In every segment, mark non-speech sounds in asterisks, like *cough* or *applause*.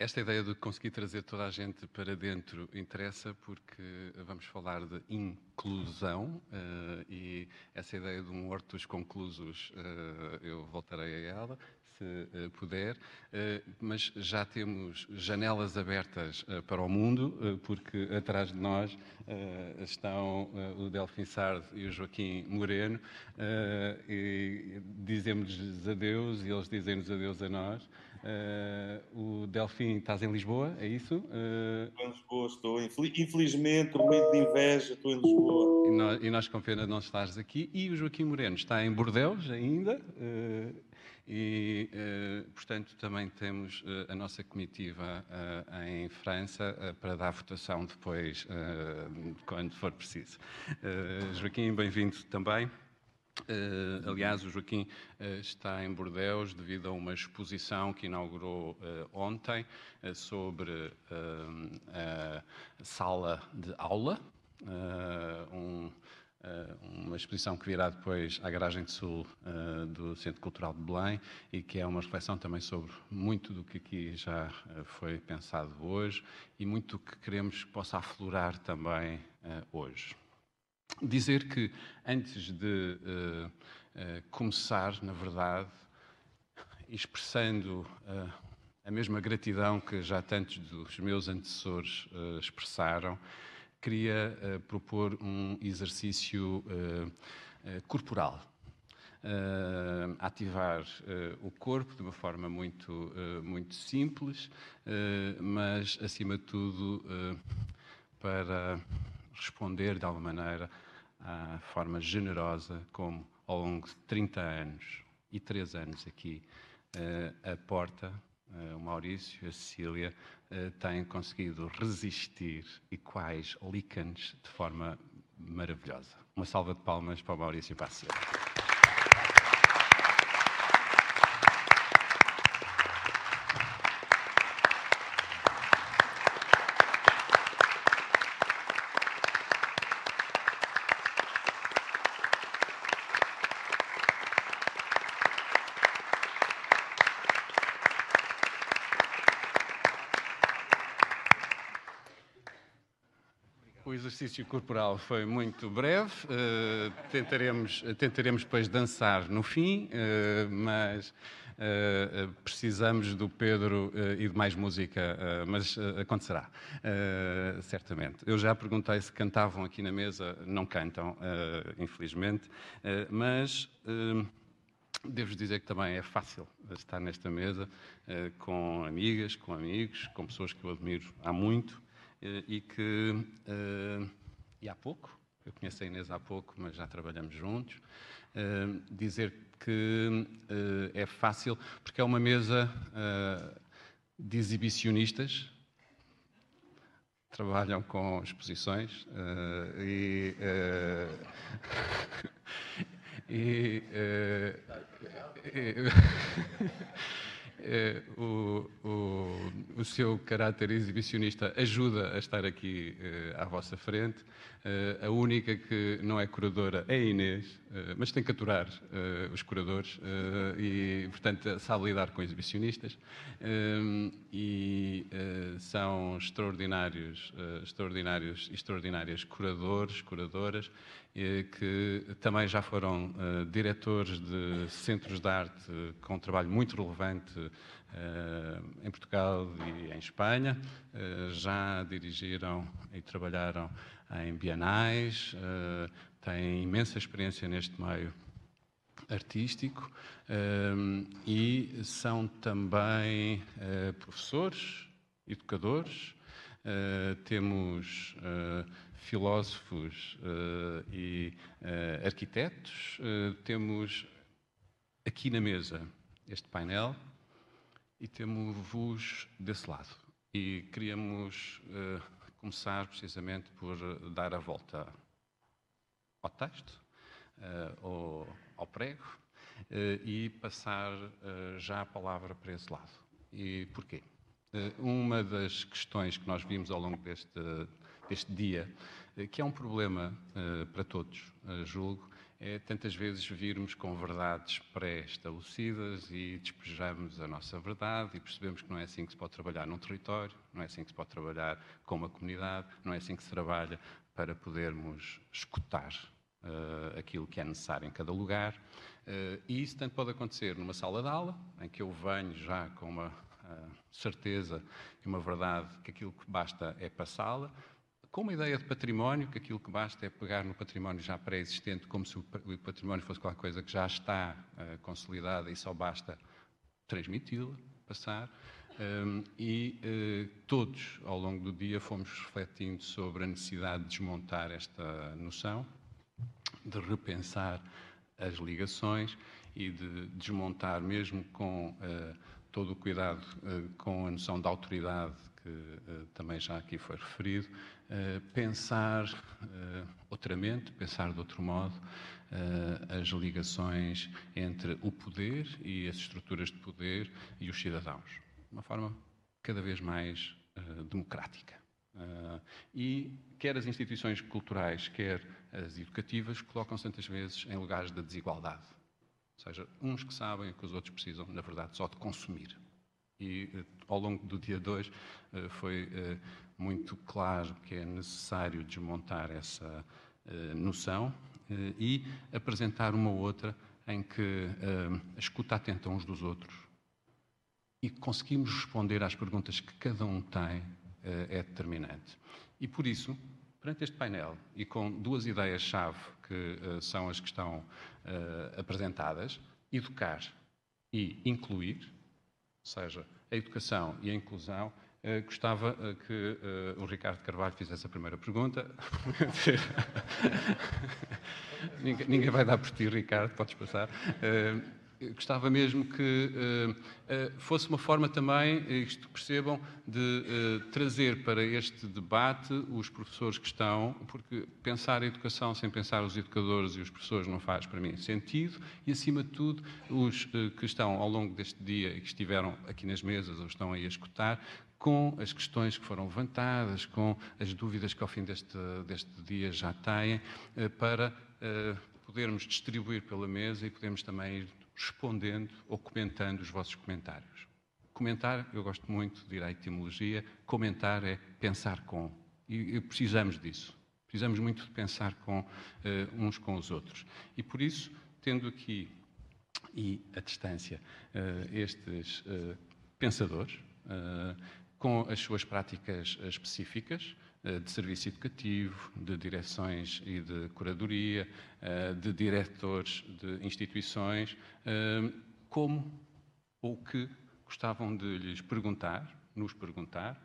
Esta ideia de conseguir trazer toda a gente para dentro interessa porque vamos falar de inclusão uh, e essa ideia de um hortos conclusos uh, eu voltarei a ela se uh, puder, mas já temos janelas abertas para o mundo porque atrás de nós estão o Delfim Sard e o Joaquim Moreno e dizemos-lhes adeus e eles dizem-nos adeus a nós. Uh, o Delfim, estás em Lisboa, é isso? Uh... Estou em Lisboa, estou. Infelizmente, no meio de inveja, estou em Lisboa. E nós, e nós com pena não estás aqui. E o Joaquim Moreno está em Bordeus ainda. Uh, e, portanto, também temos a nossa comitiva em França para dar votação depois, quando for preciso. Joaquim, bem-vindo também. Uh, aliás, o Joaquim uh, está em Bordeus devido a uma exposição que inaugurou uh, ontem sobre a sala de aula, um, uma exposição que virá depois à garagem de sul do Centro Cultural de Belém e que é uma reflexão também sobre muito do que aqui já foi pensado hoje e muito do que queremos que possa aflorar também hoje. Dizer que antes de uh, uh, começar, na verdade, expressando uh, a mesma gratidão que já tantos dos meus antecessores expressaram, queria propor um exercício corporal. ativar o corpo de uma forma muito, muito simples, mas, acima de tudo, para responder de alguma maneira à forma generosa como, ao longo de 30 anos e 3 anos aqui, uh, a Porta, uh, o Maurício a Cecília uh, têm conseguido resistir e quais líquenes de forma maravilhosa. Uma salva de palmas para o Maurício e para a Cecília. Exercício corporal foi muito breve. Uh, tentaremos, tentaremos depois dançar no fim, uh, mas uh, precisamos do Pedro e de mais música, mas acontecerá, certamente. Eu já perguntei se cantavam aqui na mesa, não cantam, infelizmente, mas. Devo dizer que também é fácil estar nesta mesa com amigas, com amigos, com pessoas que eu admiro há muito e que, uh, e há pouco, eu conheço a Inês há pouco, mas já trabalhamos juntos, uh, dizer que é fácil, porque é uma mesa de exibicionistas, trabalham com exposições e, e, e eh, *laughs* *laughs* o, seu caráter exibicionista ajuda a estar aqui eh, à vossa frente. Eh, a única que não é curadora é a Inês, mas tem que aturar os curadores e, portanto, sabe lidar com exibicionistas. e são extraordinários, extraordinários, extraordinárias curadores, curadoras, que também já foram uh, diretores de centros de arte com um trabalho muito relevante uh, em Portugal e em Espanha. Uh, já dirigiram e trabalharam em bienais, têm imensa experiência neste meio artístico e são também professores, educadores. temos filósofos e arquitetos, temos aqui na mesa este painel e temos-vos desse lado. E queríamos começar precisamente por dar a volta ao texto, ao, ao prego, e passar já a palavra para esse lado. E porquê? Uma das questões que nós vimos ao longo deste, deste dia, que é um problema uh, para todos, uh, julgo, é tantas vezes virmos com verdades pré-estabelecidas e despejamos a nossa verdade e percebemos que não é assim que se pode trabalhar num território, não é assim que se pode trabalhar com uma comunidade, não é assim que se trabalha para podermos escutar uh, aquilo que é necessário em cada lugar. Uh, e isso tanto pode acontecer numa sala de aula, em que eu venho já com uma uh, certeza e uma verdade que aquilo que basta é passá-la, com uma ideia de património, que aquilo que basta é pegar no património já pré-existente, como se o património fosse qualquer coisa que já está uh, consolidada e só basta transmiti-la, passar. Um, e uh, todos, ao longo do dia, fomos refletindo sobre a necessidade de desmontar esta noção, de repensar as ligações e de desmontar, mesmo com uh, todo o cuidado, uh, com a noção de autoridade que também já aqui foi referido, uh, pensar uh, outramente, pensar de outro modo as ligações entre o poder e as estruturas de poder e os cidadãos, de uma forma cada vez mais democrática. e quer as instituições culturais, quer as educativas, colocam-se tantas vezes em lugares de desigualdade. Ou seja, uns que sabem que os outros precisam, na verdade, só de consumir e eh, ao longo do dia 2 eh, foi eh, muito claro que é necessário desmontar essa noção e apresentar uma outra em que a escuta atenta uns dos outros e conseguimos responder às perguntas que cada um tem é determinante. E por isso, perante este painel e com duas ideias-chave que são as que estão apresentadas, educar e incluir, seja, a educação e a inclusão, uh, gostava uh, que uh, o Ricardo Carvalho fizesse a primeira pergunta. *laughs* ninguém, vai dar por ti, Ricardo, podes passar gostava mesmo que fosse uma forma também, isto percebam, de trazer para este debate os professores que estão, porque pensar a educação sem pensar os educadores e os professores não faz para mim sentido, e acima de tudo, os que estão ao longo deste dia e que estiveram aqui nas mesas ou estão aí a escutar, com as questões que foram levantadas, com as dúvidas que ao fim deste, deste dia já têm, para podermos distribuir pela mesa e podermos também ir respondendo ou comentando os vossos comentários. Comentar, eu gosto muito de ir à etimologia, comentar é pensar com. E, e precisamos disso. Precisamos muito de pensar com uh, uns com os outros. E por isso, tendo aqui e à distância uh, estes uh, pensadores, com as suas práticas específicas, eh, de serviço educativo, de direções e de curadoria, eh, de diretores de instituições, eh, como ou que gostavam de lhes perguntar, nos perguntar,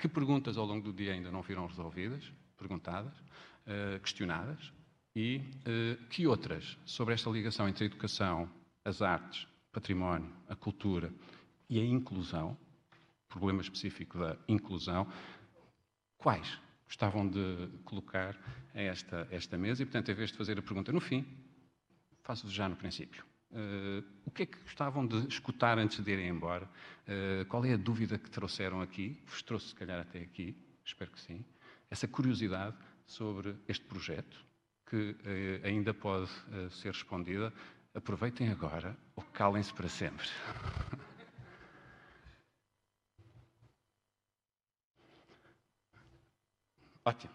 que perguntas ao longo do dia ainda não foram resolvidas, perguntadas, questionadas, e que outras? Sobre esta ligação entre a educação, as artes, património, a cultura e a inclusão, problema específico da inclusão, quais gostavam de colocar a esta, esta mesa e, portanto, em vez de fazer a pergunta no fim, faço já no princípio. Uh, o que é que gostavam de escutar antes de irem embora? Uh, qual é a dúvida que trouxeram aqui? Vos trouxe, se calhar, até aqui, espero que sim. Essa curiosidade sobre este projeto, que uh, ainda pode ser respondida. Aproveitem agora ou calem-se para sempre. *laughs* Ótimo.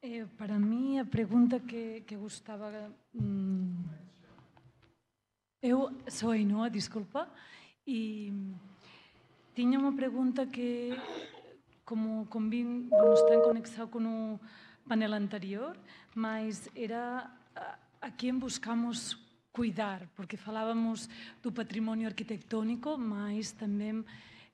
Eh, para mí a pregunta que, que gustaba... Mm, eu sou a disculpa, e tiña unha pregunta que, como convin, bueno, está en conexión con o panel anterior, mas era a, a quen buscamos cuidar, porque falábamos do patrimonio arquitectónico, mas tamén,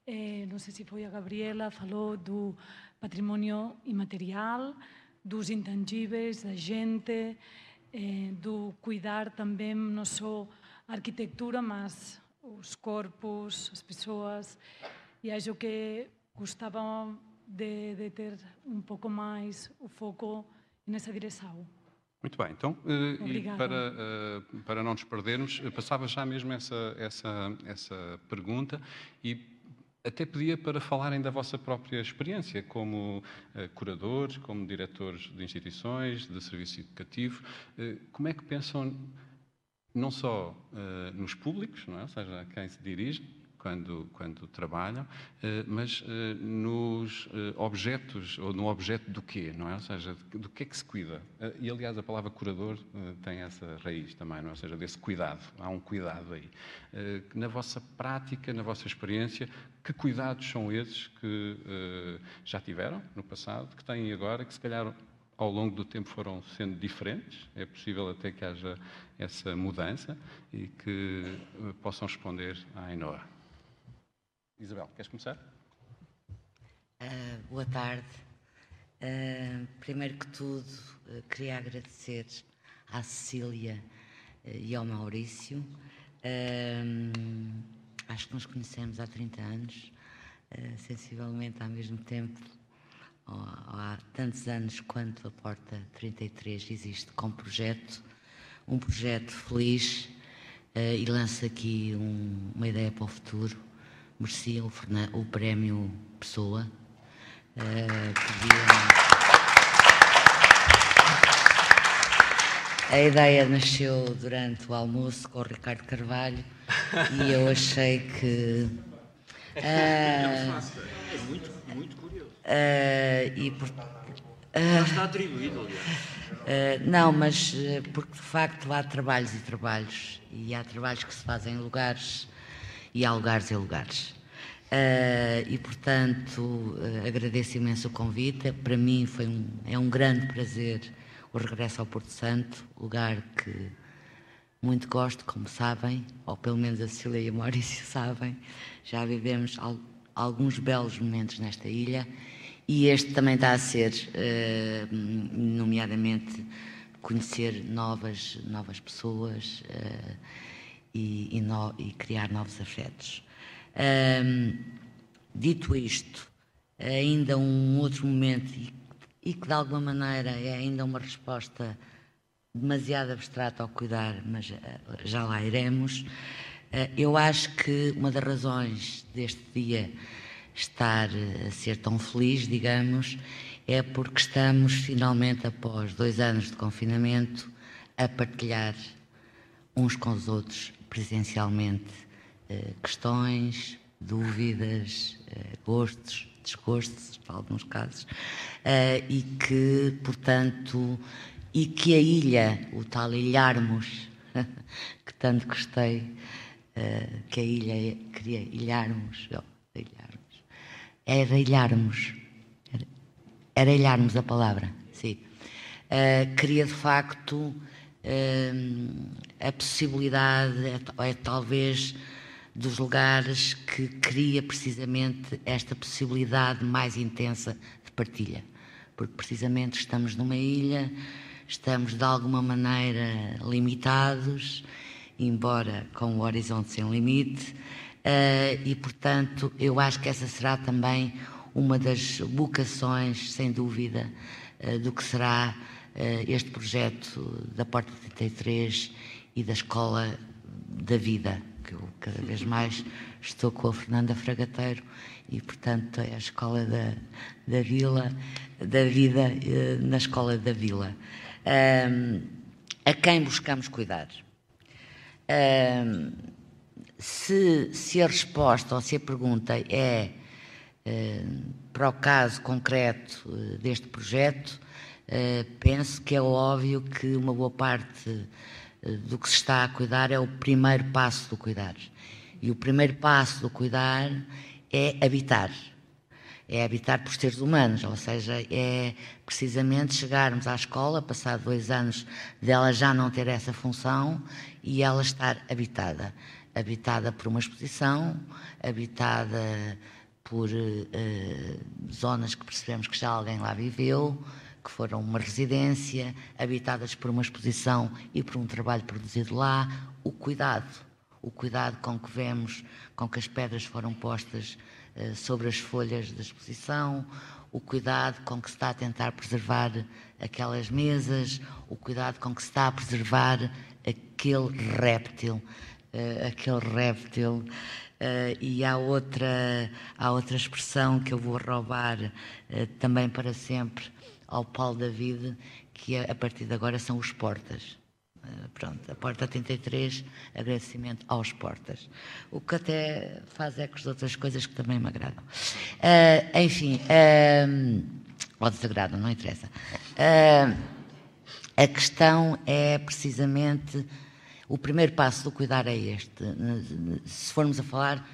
eh, non sei se foi a Gabriela, falou do patrimonio imaterial, dos intangíveis, da gente, eh, do cuidar tamén non só a arquitectura, mas os corpos, as persoas, e acho que gostava de, de ter um pouco mais o foco nessa direção. Muito bem, então, uh, e para, uh, para não nos perdermos, passava já mesmo essa, essa, essa pergunta e até pedia para falarem da vossa própria experiência como curadores, como diretores de instituições, de serviço educativo. Como é que pensam não só nos públicos, não é? ou seja, a quem se dirige, quando, quando trabalham, eh, mas eh, nos eh, objetos, ou no objeto do quê, não é? Ou seja, do que é que se cuida. E, aliás, a palavra curador tem essa raiz também, não é? Ou seja, desse cuidado. Há um cuidado aí. Na vossa prática, na vossa experiência, que cuidados são esses que já tiveram no passado, que têm agora, que se calhar ao longo do tempo foram sendo diferentes, é possível até que haja essa mudança e que possam responder à Ainoa. Isabel, queres começar? Uh, boa tarde. Uh, primeiro que tudo, uh, queria agradecer à Cecília e ao Maurício. acho que nos conhecemos há 30 anos, sensivelmente ao mesmo tempo, há tantos anos quanto a Porta 33 existe como projeto, um projeto feliz e lança aqui um, uma ideia para o futuro merecia o, o prémio Pessoa. Uh, podia... A ideia nasceu durante o almoço com o Ricardo Carvalho e eu achei que. Uh, é muito, muito curioso. Uh, e por, uh, está atribuído, aliás. não, mas porque de facto há trabalhos e trabalhos, e há trabalhos que se fazem em lugares e há lugares e lugares. Uh, e, portanto, uh, agradeço imenso o convite. Para mim foi um, é um grande prazer o regresso ao Porto Santo, lugar que muito gosto, como sabem, ou pelo menos a Cecília e o Maurício *laughs* sabem. Já vivemos al alguns belos momentos nesta ilha e este também está a ser, uh, nomeadamente, conhecer novas, novas pessoas e, e, no, e criar novos afetos. Um, dito isto, ainda um outro momento e, e, que de alguma maneira é ainda uma resposta demasiado abstrata ao cuidar, mas uh, já lá iremos. Uh, eu acho que uma das razões deste dia estar ah, a ser tão feliz, digamos, é porque estamos finalmente, após dois anos de confinamento, a partilhar uns com os outros presencialmente eh, questões, dúvidas, eh, gostos, desgostos, em alguns casos, eh, e que, portanto, e que a ilha, o tal ilharmos, *laughs* que tanto gostei, que a ilha queria ilharmos, ilharmos, era ilharmos, era ilharmos a palavra, sim. queria de facto a possibilidade, é, é talvez dos lugares que cria precisamente esta possibilidade mais intensa de partilha. Porque precisamente estamos numa ilha, estamos de alguma maneira limitados, embora com o horizonte sem limite, uh, e portanto eu acho que essa será também uma das vocações, sem dúvida, uh, do que será este projeto da Porta 33 e da Escola da Vida que eu cada vez mais estou com a Fernanda Fragateiro e, portanto, é a escola da, da vila, da vida eh, na escola da vila. Um, a quem buscamos cuidar? Um, se, se a resposta ou se a pergunta é uh, para o caso concreto deste projeto, penso que é óbvio que uma boa parte do que se está a cuidar é o primeiro passo do cuidar. E o primeiro passo do cuidar é habitar. É habitar por seres humanos, ou seja, é precisamente chegarmos à escola, passado dois anos dela já não ter essa função e ela estar habitada. Habitada por uma exposição, habitada por uh, zonas que percebemos que já alguém lá viveu, que foram uma residência, habitadas por uma exposição e por um trabalho produzido lá, o cuidado, o cuidado com que vemos, com que as pedras foram postas uh, sobre as folhas da exposição, o cuidado com que se está a tentar preservar aquelas mesas, o cuidado com que se está a preservar aquele réptil, uh, aquele réptil. Uh, e há outra, há outra expressão que eu vou roubar uh, também para sempre ao Paulo David, que é, a partir de agora são os portas. Uh, pronto, a porta 33, agradecimento aos portas. O que até faz é com as outras coisas que também me agradam. enfim, ou desagradam, não interessa. a questão é precisamente o primeiro passo do cuidar é este. Se formos a falar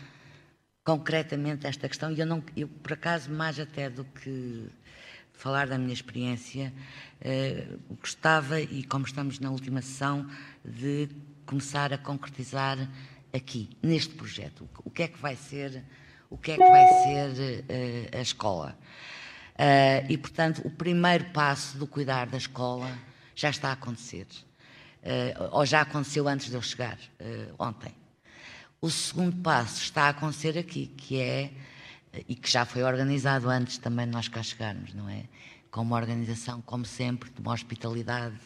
concretamente esta questão, e eu, não, eu por acaso, mais até do que falar da minha experiência, eh, gostava, e como estamos na última sessão, de começar a concretizar aqui, neste projeto, o que é que vai ser, o que é que vai ser eh, a escola. Uh, e, portanto, o primeiro passo do cuidar da escola já está a acontecer uh, ou já aconteceu antes de eu chegar, uh, ontem. O segundo passo está a acontecer aqui, que é, e que já foi organizado antes também de nós cá chegarmos, não é? Com uma organização, como sempre, de uma hospitalidade,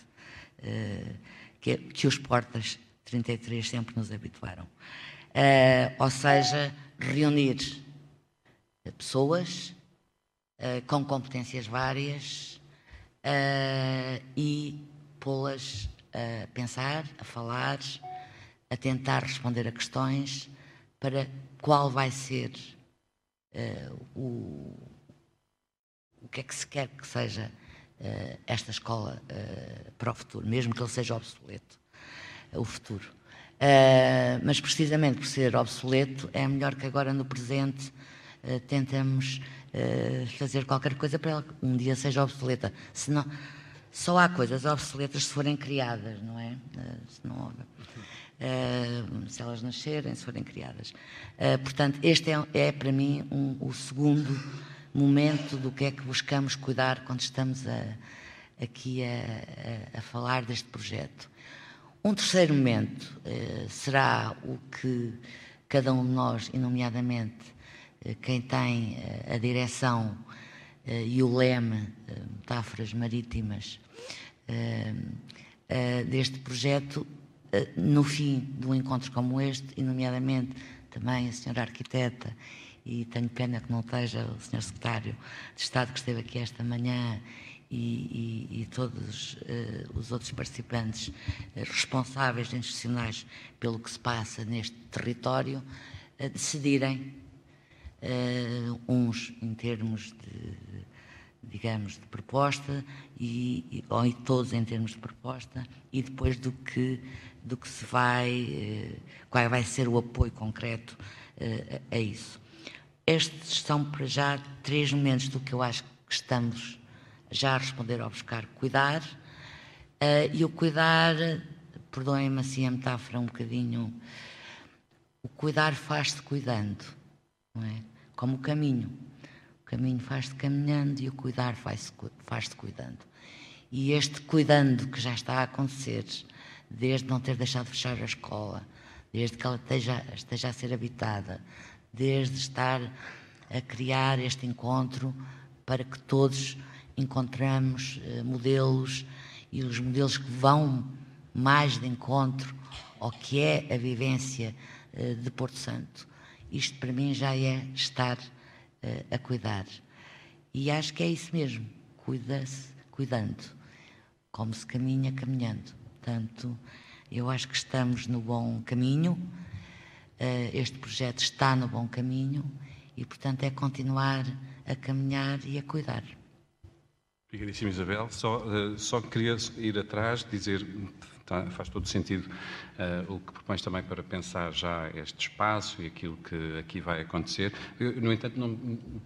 uh, que, que os Portas 33 sempre nos habituaram. ou seja, reunir pessoas com competências várias e pô-las a pensar, a falar, a tentar responder a questões para qual vai ser uh, o, o que é que se quer que seja uh, esta escola uh, para o futuro, mesmo que ele seja obsoleto, o futuro. mas precisamente por ser obsoleto, é melhor que agora no presente tentemos fazer qualquer coisa para ela um dia seja obsoleta. Senão, só há coisas obsoletas se forem criadas, não é? Eh, se, não se elas nascerem, se forem criadas. Uh, portanto, este é, é para mim um, o segundo momento do que é que buscamos cuidar quando estamos a, aqui a, a, a, falar deste projeto. Um terceiro momento uh, será o que cada um de nós, e nomeadamente quem tem a direção e o leme, metáforas marítimas, deste projeto, no fim de um encontro como este, e nomeadamente também a senhora arquiteta, e tenho pena que não esteja o senhor secretário de Estado que esteve aqui esta manhã e, e, e todos uh, os outros participantes uh, responsáveis institucionais pelo que se passa neste território uh, decidirem uns em termos de, digamos, de proposta, e, ou todos em termos de proposta, e depois do que, do que se vai, uh, qual vai ser o apoio concreto uh, a isso. Estes são, para já, três momentos do que eu acho que estamos já a responder ao buscar cuidar, e o cuidar, perdoem-me assim a metáfora um bocadinho, o cuidar faz-se cuidando, não é? como o caminho. Caminho faz-se caminhando e o cuidar faz-se faz cuidando. E este cuidando que já está a acontecer, desde não ter deixado de fechar a escola, desde que ela esteja, esteja a ser habitada, desde estar a criar este encontro para que todos encontramos uh, modelos e os modelos que vão mais de encontro ao que é a vivência uh, de Porto Santo isto para mim já é estar a cuidar. E acho que é isso mesmo, cuida-se cuidando, como se caminha caminhando. Portanto, eu acho que estamos no bom caminho, uh, este projeto está no bom caminho e, portanto, é continuar a caminhar e a cuidar. Obrigadíssimo, Isabel. Só, uh, só queria ir atrás, dizer Tá, faz todo sentido uh, o que propões também para pensar já este espaço e aquilo que aqui vai acontecer. Eu, no entanto, não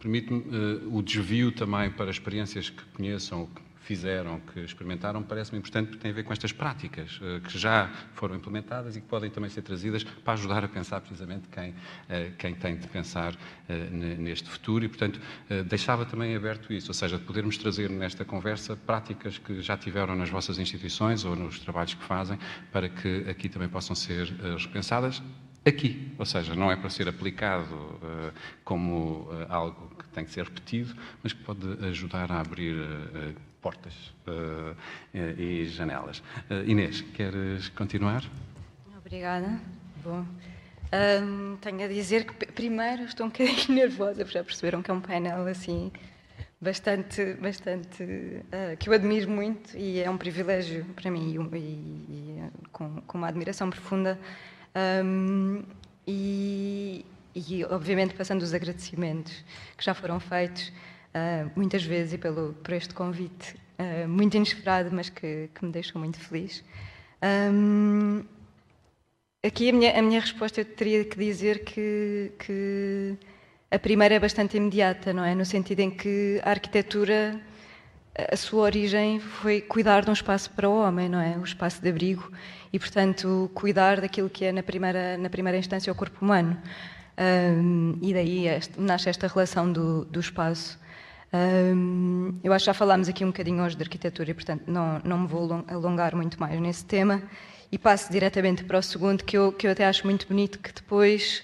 permite-me uh, o desvio também para experiências que conheçam, que fizeram, que experimentaram, parece-me importante porque tem a ver com estas práticas uh, que já foram implementadas e que podem também ser trazidas para ajudar a pensar precisamente quem, uh, quem tem de pensar uh, neste futuro. E, portanto, deixava também aberto isso, ou seja, de podermos trazer nesta conversa práticas que já tiveram nas vossas instituições ou nos trabalhos que fazem para que aqui também possam ser repensadas. Aqui, ou seja, não é para ser aplicado uh, como uh, algo que tem que ser repetido, mas que pode ajudar a abrir uh, portas e janelas. Inês, queres continuar? Obrigada. Bom, Um, tenho a dizer que, primeiro, estou um bocadinho *laughs* nervosa, porque já perceberam que é um painel assim bastante, bastante uh, que eu admiro muito e é um privilégio para mim e, e, e com, com, uma admiração profunda. Um, e, e, obviamente, passando os agradecimentos que já foram feitos uh, muitas vezes e pelo, por este convite uh, muito inesperado, mas que, que, me deixou muito feliz. Um, aqui a minha, a minha resposta eu teria que dizer que, que a primeira é bastante imediata, não é? No sentido em que a arquitetura, a sua origem foi cuidar de um espaço para o homem, não é? Um espaço de abrigo e, portanto, cuidar daquilo que é na primeira, na primeira instância o corpo humano. Um, e daí este, nasce esta relação do, do espaço. Um, eu acho que já falámos aqui um bocadinho hoje de arquitetura e, portanto, não, não me vou alongar muito mais nesse tema e passo diretamente para o segundo, que eu, que eu até acho muito bonito, que depois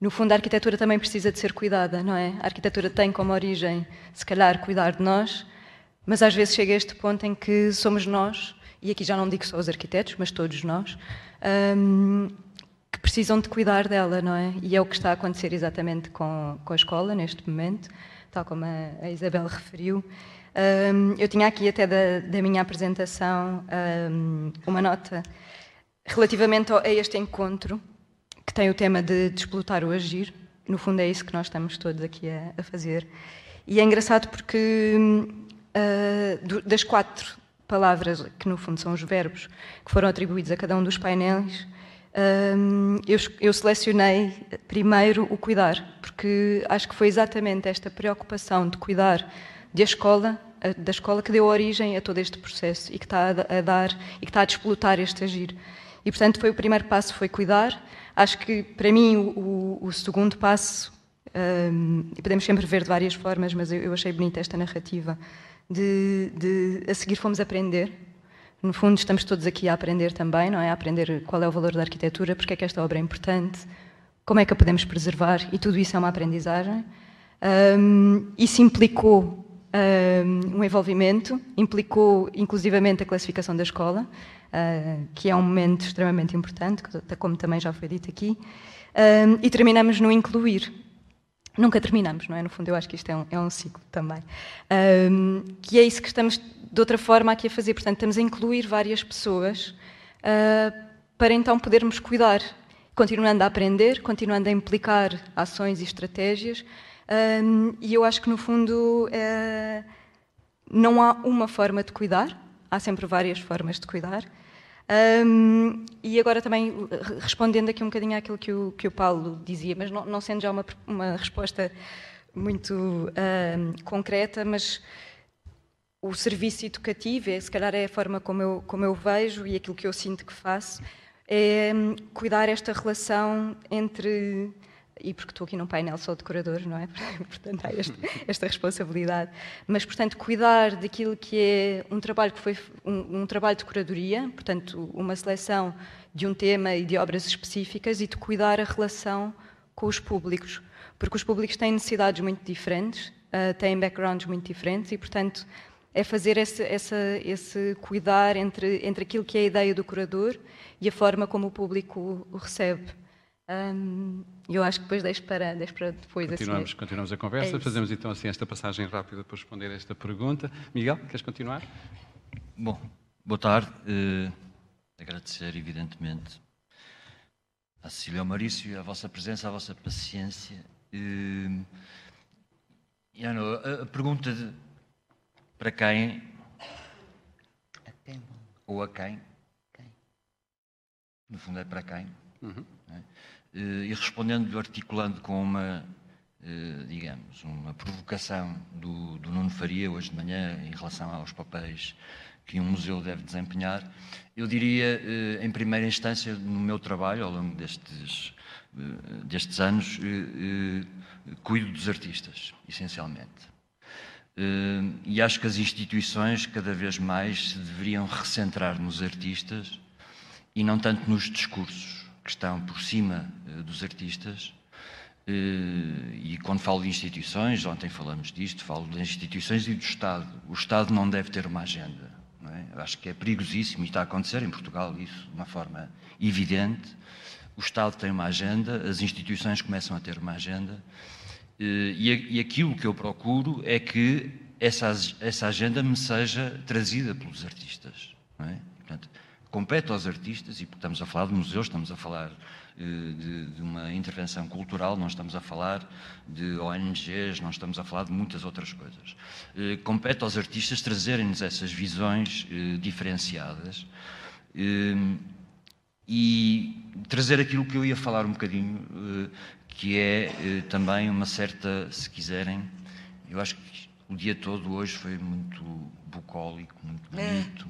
no fundo, a arquitetura também precisa de ser cuidada, não é? A arquitetura tem como origem, se calhar, cuidar de nós, mas às vezes chega a este ponto em que somos nós, e aqui já não digo só os arquitetos, mas todos nós, um, que precisam de cuidar dela, não é? E é o que está a acontecer exatamente com, com a escola neste momento, tal como a, Isabel referiu. Um, eu tinha aqui até da, da minha apresentação um, uma nota relativamente a este encontro que tem o tema de, de explotar o agir. No fundo, é isso que nós estamos todos aqui a, a fazer. E é engraçado porque uh, das quatro palavras, que no fundo são os verbos, que foram atribuídos a cada um dos painéis, eu, eu, selecionei primeiro o cuidar, porque acho que foi exatamente esta preocupação de cuidar da escola, da escola que deu origem a todo este processo e que está a, dar e que está a desplotar este agir. E portanto foi o primeiro passo foi cuidar, Acho que, para mim, o, o segundo passo, um, e podemos sempre ver de várias formas, mas eu, eu achei bonita esta narrativa, de, de, a seguir fomos aprender. No fundo, estamos todos aqui a aprender também, não é? A aprender qual é o valor da arquitetura, porque é que esta obra é importante, como é que a podemos preservar, e tudo isso é uma aprendizagem. Um, isso implicou um, um envolvimento, implicou inclusivamente a classificação da escola, uh, que é um momento extremamente importante, como também já foi dito aqui, uh, e terminamos no incluir. Nunca terminamos, não é? No fundo, eu acho que isto é um, é um ciclo também. Um, que é isso que estamos, de outra forma, aqui a fazer. Portanto, estamos a incluir várias pessoas uh, para então podermos cuidar, continuando a aprender, continuando a implicar ações e estratégias. Um, e eu acho que, no fundo, uh, não há uma forma de cuidar, há sempre várias formas de cuidar. Um, e agora também respondendo aqui um bocadinho àquilo que o, que o Paulo dizia, mas não, não sendo já uma, uma resposta muito um, concreta, mas o serviço educativo, é, se calhar é a forma como eu, como eu vejo e aquilo que eu sinto que faço, é um, cuidar esta relação entre e porque estou aqui num painel só decorador, não é? *laughs* portanto, há este, esta responsabilidade. Mas, portanto, cuidar daquilo que é um trabalho que foi um, um, trabalho de curadoria, portanto, uma seleção de um tema e de obras específicas e de cuidar a relação com os públicos, porque os públicos têm necessidades muito diferentes, uh, têm backgrounds muito diferentes e, portanto, é fazer esse, essa, esse cuidar entre, entre aquilo que é a ideia do curador e a forma como o público o recebe. Um, eu acho que depois deixo para, deixo para depois. Continuamos, assim, continuamos a conversa. É Fazemos então assim esta passagem rápida para responder a esta pergunta. Miguel, queres continuar? Bom, boa tarde. Uh, agradecer, evidentemente, a Cecília e Maurício a vossa presença, a vossa paciência. Uh, a, a pergunta de para quem? A quem? Ou a quem? Quem? No fundo é para quem? Uhum. É? Eh, e respondendo, articulando com uma, eh, digamos, uma provocação do, do Nuno Faria hoje de manhã em relação aos papéis que um museu deve desempenhar, eu diria, eh, em primeira instância, no meu trabalho, ao longo destes, destes anos, cuido dos artistas, essencialmente. E acho que as instituições, cada vez mais, se deveriam recentrar nos artistas e não tanto nos discursos que estão por cima uh, dos artistas. Uh, e quando falo de instituições, ontem falamos disto, falo das instituições e do Estado. O Estado não deve ter uma agenda. É? Acho que é perigosíssimo e está a acontecer em Portugal isso de uma forma evidente. o Estado tem uma agenda, as instituições começam a ter uma agenda, e, e aquilo que eu procuro é que essa, essa agenda me seja trazida pelos artistas. É? Portanto, compete aos artistas, e estamos a falar de museus, estamos a falar de, de, uma intervenção cultural, não estamos a falar de ONGs, não estamos a falar de muitas outras coisas. Eh, compete aos artistas trazerem-nos essas visões eh, diferenciadas eh, e trazer aquilo que eu ia falar um bocadinho, que é também uma certa, se quiserem, eu acho que o dia todo hoje foi muito bucólico, muito é. bonito,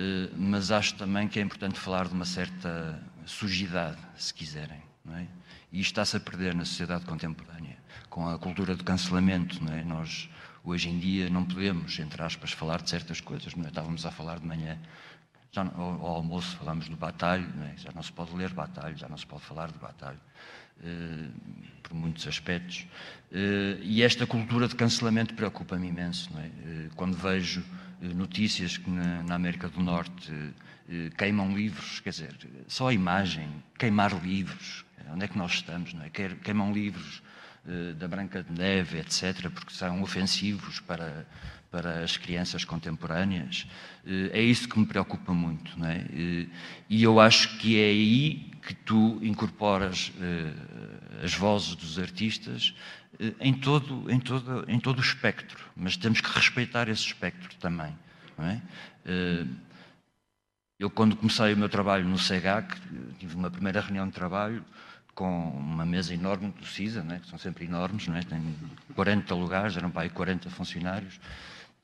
é. mas acho também que é importante falar de uma certa sujidade, se quiserem. Não é? E isto está-se a perder na sociedade contemporânea, com a cultura do cancelamento. Não é? Nós, hoje em dia, não podemos, entre aspas, falar de certas coisas. Não é? Estávamos a falar de manhã, já, ao, ao almoço falámos do batalho, não é? já não se pode ler batalho, já não se pode falar de batalho. Uh, por muitos aspectos. Uh, e esta cultura de cancelamento preocupa-me imenso. É? Uh, quando vejo notícias que na, América do Norte eh, queimam livros, quer dizer, só a imagem, queimar livros, onde é que nós estamos, não é? Queimam livros da Branca de Neve, etc., porque são ofensivos para, para as crianças contemporâneas. É isso que me preocupa muito, não é? E eu acho que é aí que tu incorporas as vozes dos artistas em todo, em, todo, em todo o espectro, mas temos que respeitar esse espectro também, não é? Eu, quando comecei o meu trabalho no SEGAC, tive uma primeira reunião de trabalho com uma mesa enorme do CISA, né, que são sempre enormes, né, tem 40 lugares, eram para aí 40 funcionários,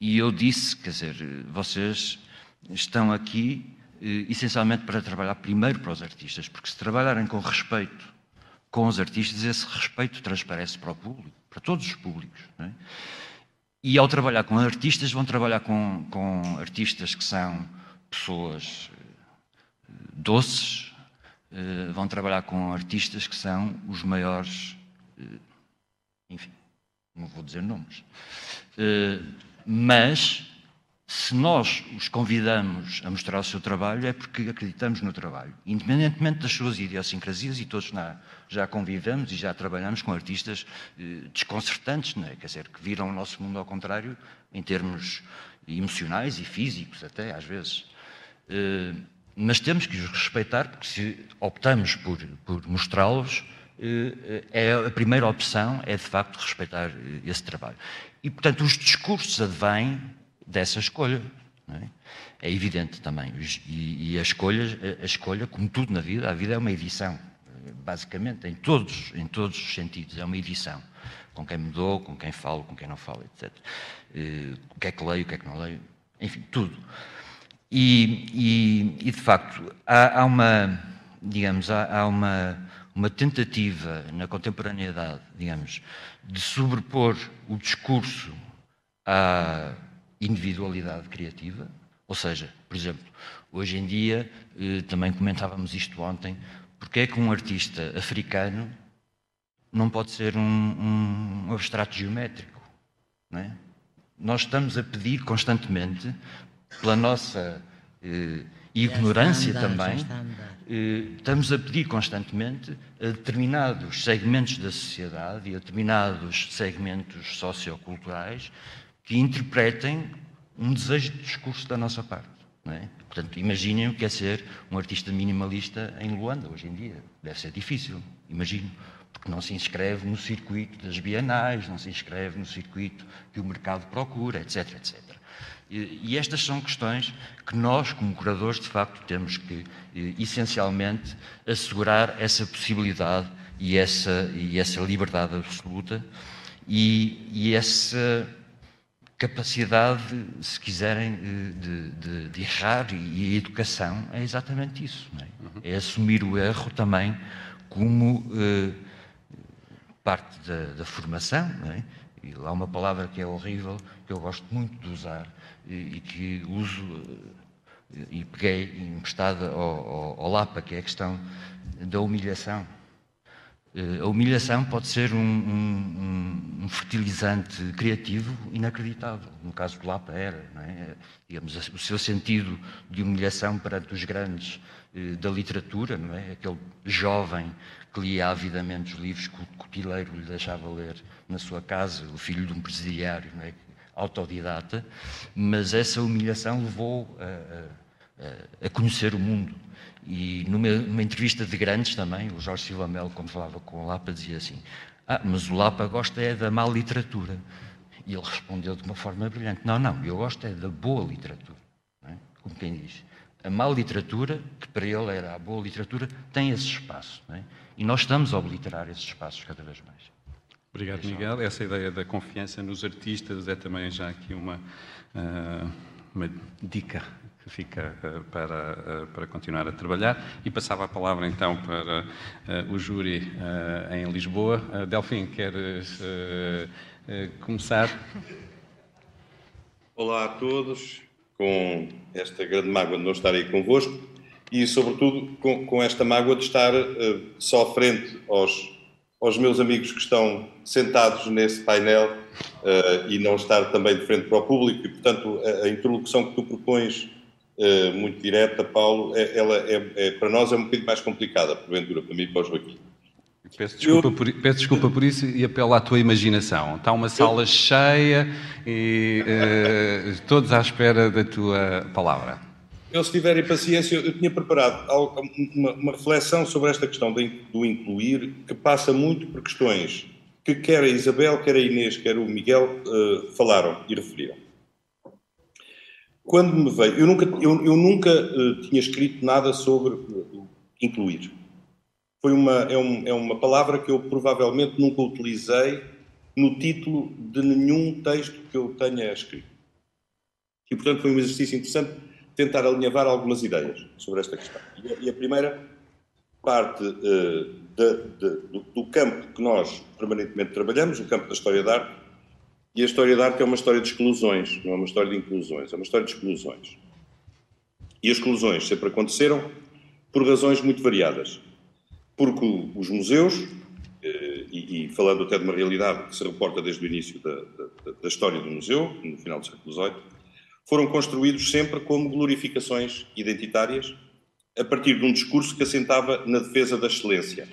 e eu disse, quer dizer, vocês estão aqui eh, essencialmente para trabalhar primeiro para os artistas, porque se trabalharem com respeito com os artistas, esse respeito transparece para o público, para todos os públicos. Né? E ao trabalhar com artistas, vão trabalhar com, com artistas que são pessoas eh, doces, eh, vão trabalhar com artistas que são os maiores, eh, enfim, não vou dizer nomes. Mas, se nós os convidamos a mostrar o seu trabalho, é porque acreditamos no trabalho, independentemente das suas idiosincrasias, e todos já convivemos e já trabalhamos com artistas desconcertantes, não é? quer dizer, que viram o nosso mundo ao contrário, em termos emocionais e físicos, até às vezes. Eh, mas temos que os respeitar, porque se optamos por, por mostrá-los, eh, é a primeira opção é de facto respeitar eh, esse trabalho. E portanto os discursos advêm dessa escolha. É? é? evidente também. E, e a, escolha, a escolha, como tudo na vida, a vida é uma edição, basicamente, em todos, em todos os sentidos, é uma edição. Com quem me dou, com quem falo, com quem não falo, etc. O que é que leio, o que é que não leio, enfim, tudo. E, e, e de facto, há, há, uma, digamos, há, há uma, uma tentativa na contemporaneidade, digamos, de sobrepor o discurso à individualidade criativa, ou seja, por exemplo, hoje em dia, eh, também comentávamos isto ontem, porque é que um artista africano não pode ser um, um abstrato geométrico? É? Nós estamos a pedir constantemente pela nossa eh, ignorância andar, também, eh, estamos a pedir constantemente a determinados segmentos da sociedade e a determinados segmentos socioculturais que interpretem um desejo de discurso da nossa parte. É? Portanto, imaginem o que é ser um artista minimalista em Luanda hoje em dia. Deve ser difícil, imagino, porque não se inscreve no circuito das bienais, não se inscreve no circuito que o mercado procura, etc, etc. E estas são questões que nós, como curadores, de facto, temos que, essencialmente, assegurar essa possibilidade e essa, e essa liberdade absoluta e, e essa capacidade, se quiserem, de, de, de, errar e a educação é exatamente isso. É? Uhum. é? assumir o erro também como eh, parte da, da formação. É? E há uma palavra que é horrível, que eu gosto muito de usar, e, que uso e peguei emprestada ao, ao, ao, Lapa, que é a questão da humilhação. Eh, a humilhação pode ser um, um, um, fertilizante criativo inacreditável. No caso do Lapa era, é? digamos, o seu sentido de humilhação perante os grandes eh, da literatura, não é? Aquele jovem que lia avidamente os livros que o cotileiro lhe deixava ler na sua casa, o filho de um presidiário, não é? autodidata, mas essa humilhação levou a, a, a conhecer o mundo e numa, numa, entrevista de grandes também, o Jorge Silva Melo, quando falava com o Lapa, dizia assim: Ah, mas o Lapa gosta é da má literatura. E ele respondeu de uma forma brilhante: Não, não, eu gosto é da boa literatura. É? Como quem diz. A má literatura, que para ele era a boa literatura, tem esse espaço. É? E nós estamos a obliterar esses espaços cada vez mais. Obrigado, Miguel. Essa ideia da confiança nos artistas é também já aqui uma, uh, uma dica que fica uh, para, uh, para continuar a trabalhar. E passava a palavra então para uh, o júri em Lisboa. Delfim, queres começar? Olá a todos, com esta grande mágoa de não estar aí convosco e, sobretudo, com, com esta mágoa de estar só frente aos, aos meus amigos que estão sentados nesse painel e não estar também de frente para o público. E, portanto, a, a introdução que tu propões uh, muito direta, Paulo, é, ela é, é, para nós é um bocadinho mais complicada, porventura, para mim e para o Joaquim. Peço desculpa, Eu... por, peço desculpa por isso e apelo à tua imaginação. Está uma sala Eu... cheia e uh, todos à espera da tua palavra. Eu, se tiverem paciência, eu tinha preparado uma, uma reflexão sobre esta questão do incluir, que passa muito por questões que quer a Isabel, quer a Inês, quer o Miguel uh, falaram e referiram. Quando me veio, eu nunca, eu, eu nunca uh, tinha escrito nada sobre uh, incluir. Foi uma, é, um, é uma palavra que eu provavelmente nunca utilizei no título de nenhum texto que eu tenha escrito. E, portanto, foi um exercício interessante tentar alinhavar algumas ideias sobre esta questão. E a, primeira parte uh, de, de, do, do, campo que nós permanentemente trabalhamos, o campo da história da arte, e a história da arte é uma história de exclusões, não é uma história de inclusões, é uma história de exclusões. E as exclusões sempre aconteceram por razões muito variadas. Porque os museus, eh, e, falando até de uma realidade que se reporta desde o início da, da, da história do museu, no final do século XVIII, foram construídos sempre como glorificações identitárias, a partir de um discurso que assentava na defesa da excelência,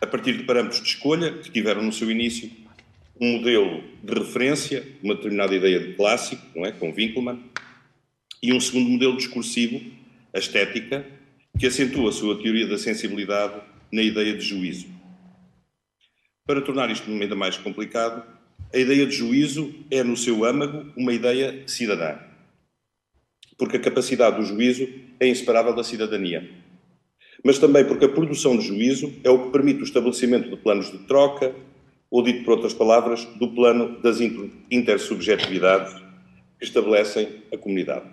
a partir de parâmetros de escolha que tiveram no seu início um modelo de referência, uma determinada ideia de clássico, não é? com Winckelmann, e um segundo modelo discursivo, a estética, que acentua a sua teoria da sensibilidade na ideia de juízo. Para tornar isto ainda mais complicado, a ideia de juízo é, no seu âmago, uma ideia cidadã. Porque a capacidade do juízo é inseparável da cidadania. Mas também porque a produção de juízo é o que permite o estabelecimento de planos de troca, ou dito por outras palavras, do plano das intersubjetividades que estabelecem a comunidade.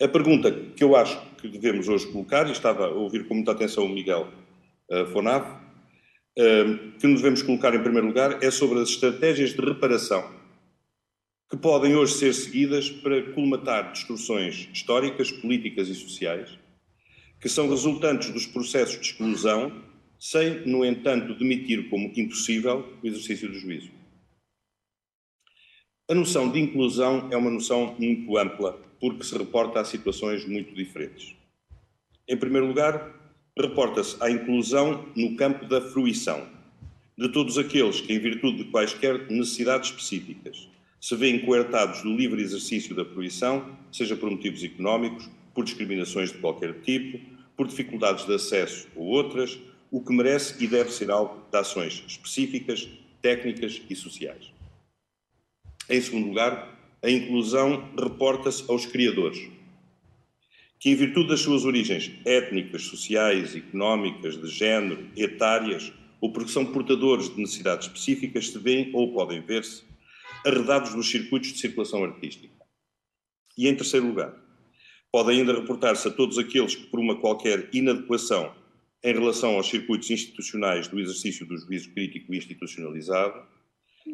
A pergunta que eu acho que devemos hoje colocar, e estava a ouvir com muita atenção o Miguel uh, Fonave, uh, que nos devemos colocar em primeiro lugar é sobre as estratégias de reparação que podem hoje ser seguidas para colmatar distorções históricas, políticas e sociais, que são resultantes dos processos de exclusão sem, no entanto, demitir como impossível o exercício do juízo. A noção de inclusão é uma noção muito ampla, porque se reporta a situações muito diferentes. Em primeiro lugar, reporta-se à inclusão no campo da fruição, de todos aqueles que, em virtude de quaisquer necessidades específicas, se veem coertados do livre exercício da fruição, seja por motivos económicos, por discriminações de qualquer tipo, por dificuldades de acesso ou outras, o que merece e deve ser alvo de ações específicas, técnicas e sociais. Em segundo lugar, a inclusão reporta-se aos criadores, que, em virtude das suas origens étnicas, sociais, económicas, de género, etárias, ou porque são portadores de necessidades específicas, se veem ou podem ver-se arredados nos circuitos de circulação artística. E, em terceiro lugar, podem ainda reportar-se a todos aqueles que, por uma qualquer inadequação em relação aos circuitos institucionais do exercício do juízo crítico institucionalizado,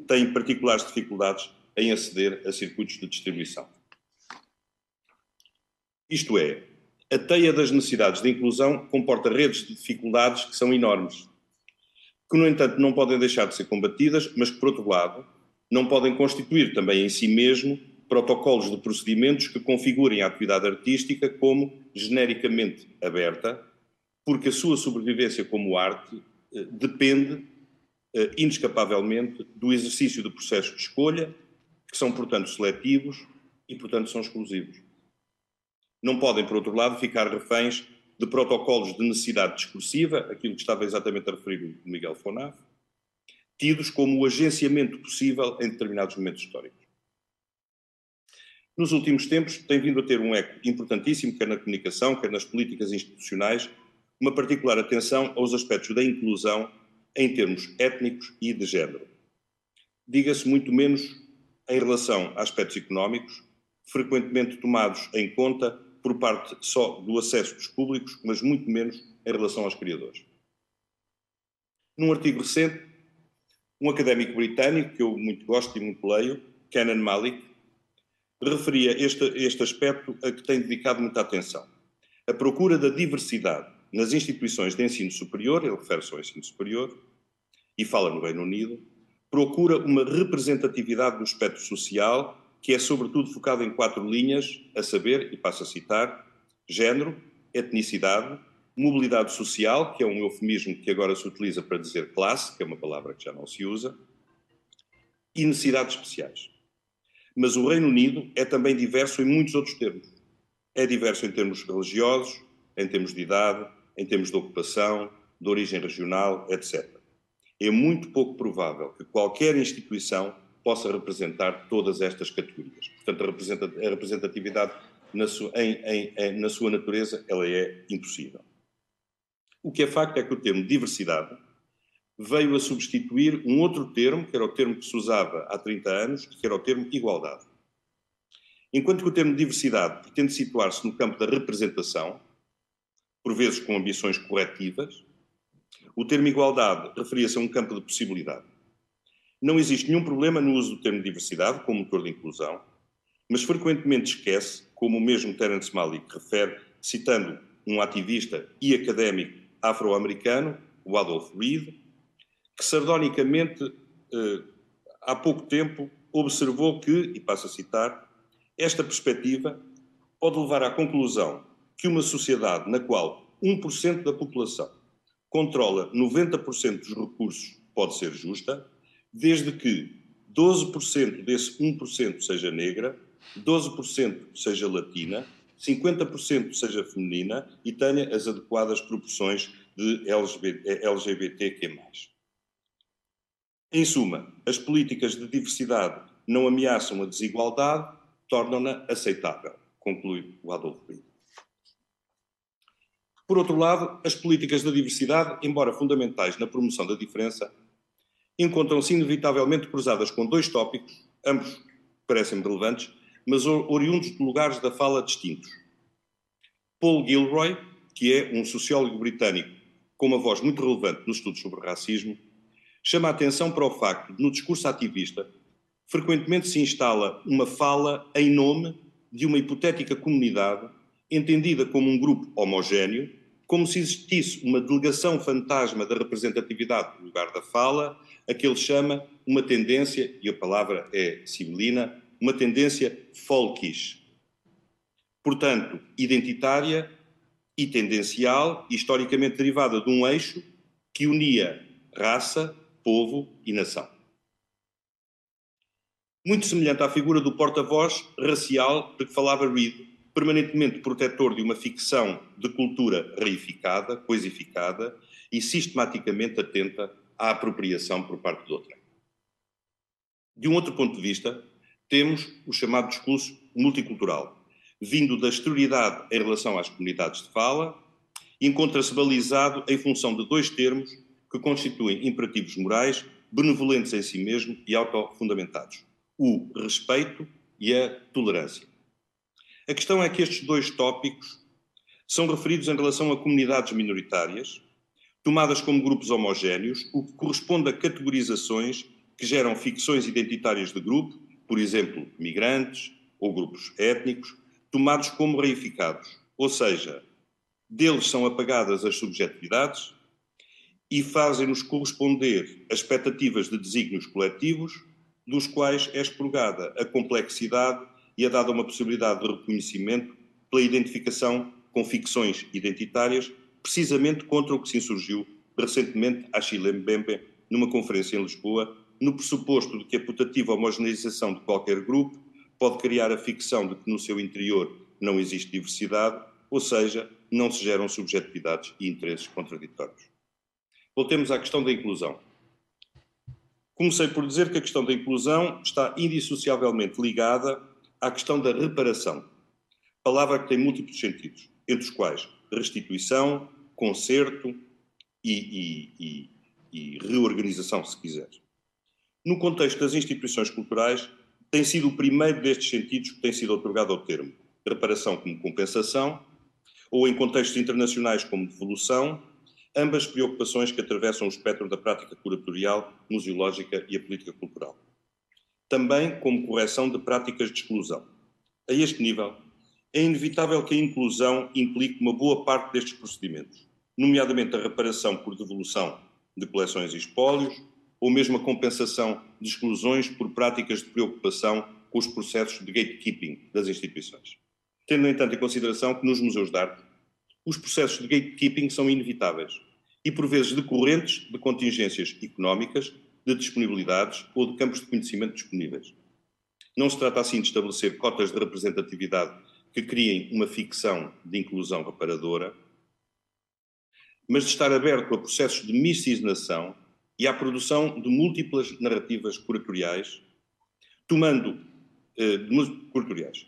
têm particulares dificuldades em aceder a circuitos de distribuição. Isto é, a teia das necessidades de inclusão comporta redes de dificuldades que são enormes que, no entanto, não podem deixar de ser combatidas, mas que, por outro lado, não podem constituir também em si mesmo protocolos de procedimentos que configurem a atividade artística como genericamente aberta, porque a sua sobrevivência como arte eh, depende eh, inescapavelmente do exercício do processo de escolha, que são, portanto, seletivos e, portanto, são exclusivos. Não podem, por outro lado, ficar reféns de protocolos de necessidade discursiva, aquilo que estava exatamente a referir o Miguel Fonaf, tidos como o agenciamento possível em determinados momentos históricos. Nos últimos tempos, tem vindo a ter um eco importantíssimo, quer na comunicação, quer nas políticas institucionais, uma particular atenção aos aspectos da inclusão em termos étnicos e de género. Diga-se muito menos em relação a aspectos económicos, frequentemente tomados em conta por parte só do acesso dos públicos, mas muito menos em relação aos criadores. Num artigo recente, um académico britânico, que eu muito gosto e muito leio, Kenan Malik, referia este, este aspecto a que tem dedicado muita atenção. A procura da diversidade nas instituições de ensino superior, ele refere-se ao ensino superior, e fala no Reino Unido, procura uma representatividade do espectro social que é sobretudo focado em quatro linhas, a saber, e passo a citar, género, etnicidade, mobilidade social, que é um eufemismo que agora se utiliza para dizer classe, que é uma palavra que já não se usa, e necessidades especiais. Mas o Reino Unido é também diverso em muitos outros termos. É diverso em termos religiosos, em termos de idade, em termos de ocupação, de origem regional, etc. É muito pouco provável que qualquer instituição possa representar todas estas categorias. Portanto, a representatividade na sua, em, em, em, na sua natureza ela é impossível. O que é facto é que o termo diversidade veio a substituir um outro termo, que era o termo que se usava há 30 anos, que era o termo igualdade. Enquanto que o termo diversidade pretende situar-se no campo da representação, por vezes com ambições corretivas, o termo igualdade referia-se a um campo de possibilidade. Não existe nenhum problema no uso do termo diversidade como motor de inclusão, mas frequentemente esquece, como o mesmo Terence Malik refere, citando um ativista e académico afro-americano, o Adolf Reed, que sardonicamente, eh, há pouco tempo, observou que, e passo a citar, esta perspectiva pode levar à conclusão que uma sociedade na qual 1% da população controla 90% dos recursos pode ser justa, desde que 12% desse 1% seja negra, 12% seja latina, 50% seja feminina e tenha as adequadas proporções de LGBT, LGBTQ+. Em suma, as políticas de diversidade não ameaçam a desigualdade, tornam-na aceitável, conclui o Adolfo Brito. Por outro lado, as políticas da diversidade, embora fundamentais na promoção da diferença, encontram-se inevitavelmente cruzadas com dois tópicos, ambos parecem relevantes, mas oriundos de lugares da fala distintos. Paul Gilroy, que é um sociólogo britânico com uma voz muito relevante nos estudos sobre racismo, chama a atenção para o facto de, no discurso ativista, frequentemente se instala uma fala em nome de uma hipotética comunidade entendida como um grupo homogéneo, como se existisse uma delegação fantasma da representatividade no lugar da fala, a que ele chama uma tendência, e a palavra é sibilina, uma tendência folkish. Portanto, identitária e tendencial, historicamente derivada de um eixo que unia raça, povo e nação. Muito semelhante à figura do porta-voz racial de que falava Reed, permanentemente protetor de uma ficção de cultura reificada, coisificada e sistematicamente atenta à apropriação por parte de outra. De um outro ponto de vista, temos o chamado discurso multicultural, vindo da exterioridade em relação às comunidades de fala, encontra-se balizado em função de dois termos que constituem imperativos morais benevolentes em si mesmo e autofundamentados: o respeito e a tolerância. A questão é que estes dois tópicos são referidos em relação a comunidades minoritárias, tomadas como grupos homogéneos, o que corresponde a categorizações que geram ficções identitárias de grupo, por exemplo, migrantes ou grupos étnicos, tomados como reificados, ou seja, deles são apagadas as subjetividades e fazem-nos corresponder a expectativas de desígnios coletivos, dos quais é expurgada a complexidade e é dada uma possibilidade de reconhecimento pela identificação com ficções identitárias, precisamente contra o que se insurgiu recentemente a Chile Mbembe numa conferência em Lisboa, no pressuposto de que a putativa homogeneização de qualquer grupo pode criar a ficção de que no seu interior não existe diversidade, ou seja, não se geram subjetividades e interesses contraditórios. Voltemos à questão da inclusão. Comecei por dizer que a questão da inclusão está indissociavelmente ligada à questão da reparação, palavra que tem múltiplos sentidos, entre os quais restituição, conserto e, e, e, e reorganização, se quiser. No contexto das instituições culturais, tem sido o primeiro destes sentidos que tem sido otorgado ao termo, reparação como compensação, ou em contextos internacionais como devolução, ambas preocupações que atravessam o espectro da prática curatorial, museológica e a política cultural. Também como correção de práticas de exclusão. A este nível, é inevitável que a inclusão implique uma boa parte destes procedimentos, nomeadamente a reparação por devolução de coleções e espólios, ou mesmo a compensação de exclusões por práticas de preocupação com os processos de gatekeeping das instituições. Tendo, no entanto, em consideração que nos museus de arte os processos de gatekeeping são inevitáveis e, por vezes, decorrentes de contingências económicas, de disponibilidades ou de campos de conhecimento disponíveis. Não se trata assim de estabelecer cotas de representatividade que criem uma ficção de inclusão reparadora, mas de estar aberto a processos de miscigenação e à produção de múltiplas narrativas curatoriais, tomando eh, curatoriais,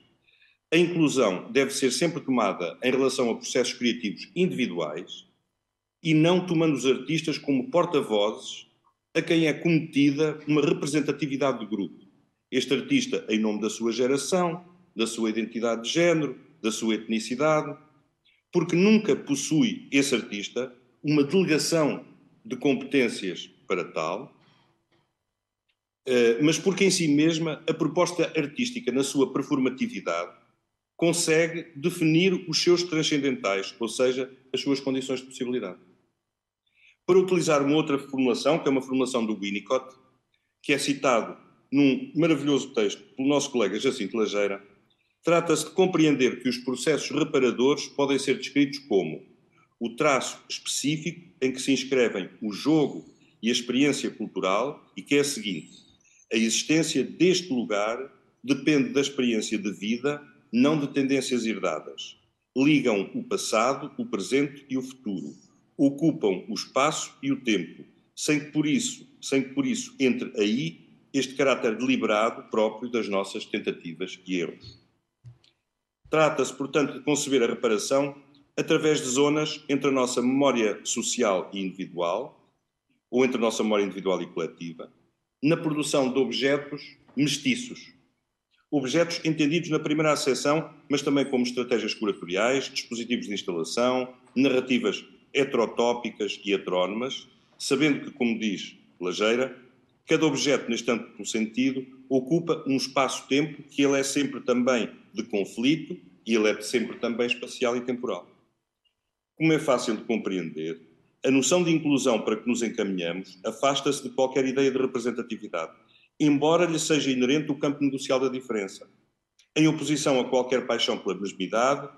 a inclusão deve ser sempre tomada em relação a processos criativos individuais e não tomando os artistas como porta-vozes a quem é cometida uma representatividade de grupo. Este artista, em nome da sua geração, da sua identidade de género, da sua etnicidade, porque nunca possui esse artista uma delegação de competências para tal, eh, mas porque em si mesma a proposta artística, na sua performatividade, consegue definir os seus transcendentais, ou seja, as suas condições de possibilidade. Para utilizar uma outra formulação, que é uma formulação do Winnicott, que é citado num maravilhoso texto pelo nosso colega Jacinto Lajeira, trata-se de compreender que os processos reparadores podem ser descritos como o traço específico em que se inscrevem o jogo e a experiência cultural e que é a seguinte: a existência deste lugar depende da experiência de vida não de tendências herdadas. Ligam o passado, o presente e o futuro. Ocupam o espaço e o tempo, sem que por isso, sem que por isso entre aí este caráter deliberado próprio das nossas tentativas e erros. Trata-se, portanto, de conceber a reparação através de zonas entre a nossa memória social e individual, ou entre a nossa memória individual e coletiva, na produção de objetos mestiços, objetos entendidos na primeira acessão, mas também como estratégias curatoriais, dispositivos de instalação, narrativas heterotópicas e heterónomas, sabendo que, como diz Lajeira, cada objeto, neste amplo sentido, ocupa um espaço-tempo que ele é sempre também de conflito e ele é sempre também espacial e temporal. Como é fácil de compreender, a noção de inclusão para que nos encaminhamos afasta-se de qualquer ideia de representatividade embora lhe seja inerente o campo negocial da diferença, em oposição a qualquer paixão pela mesmidade,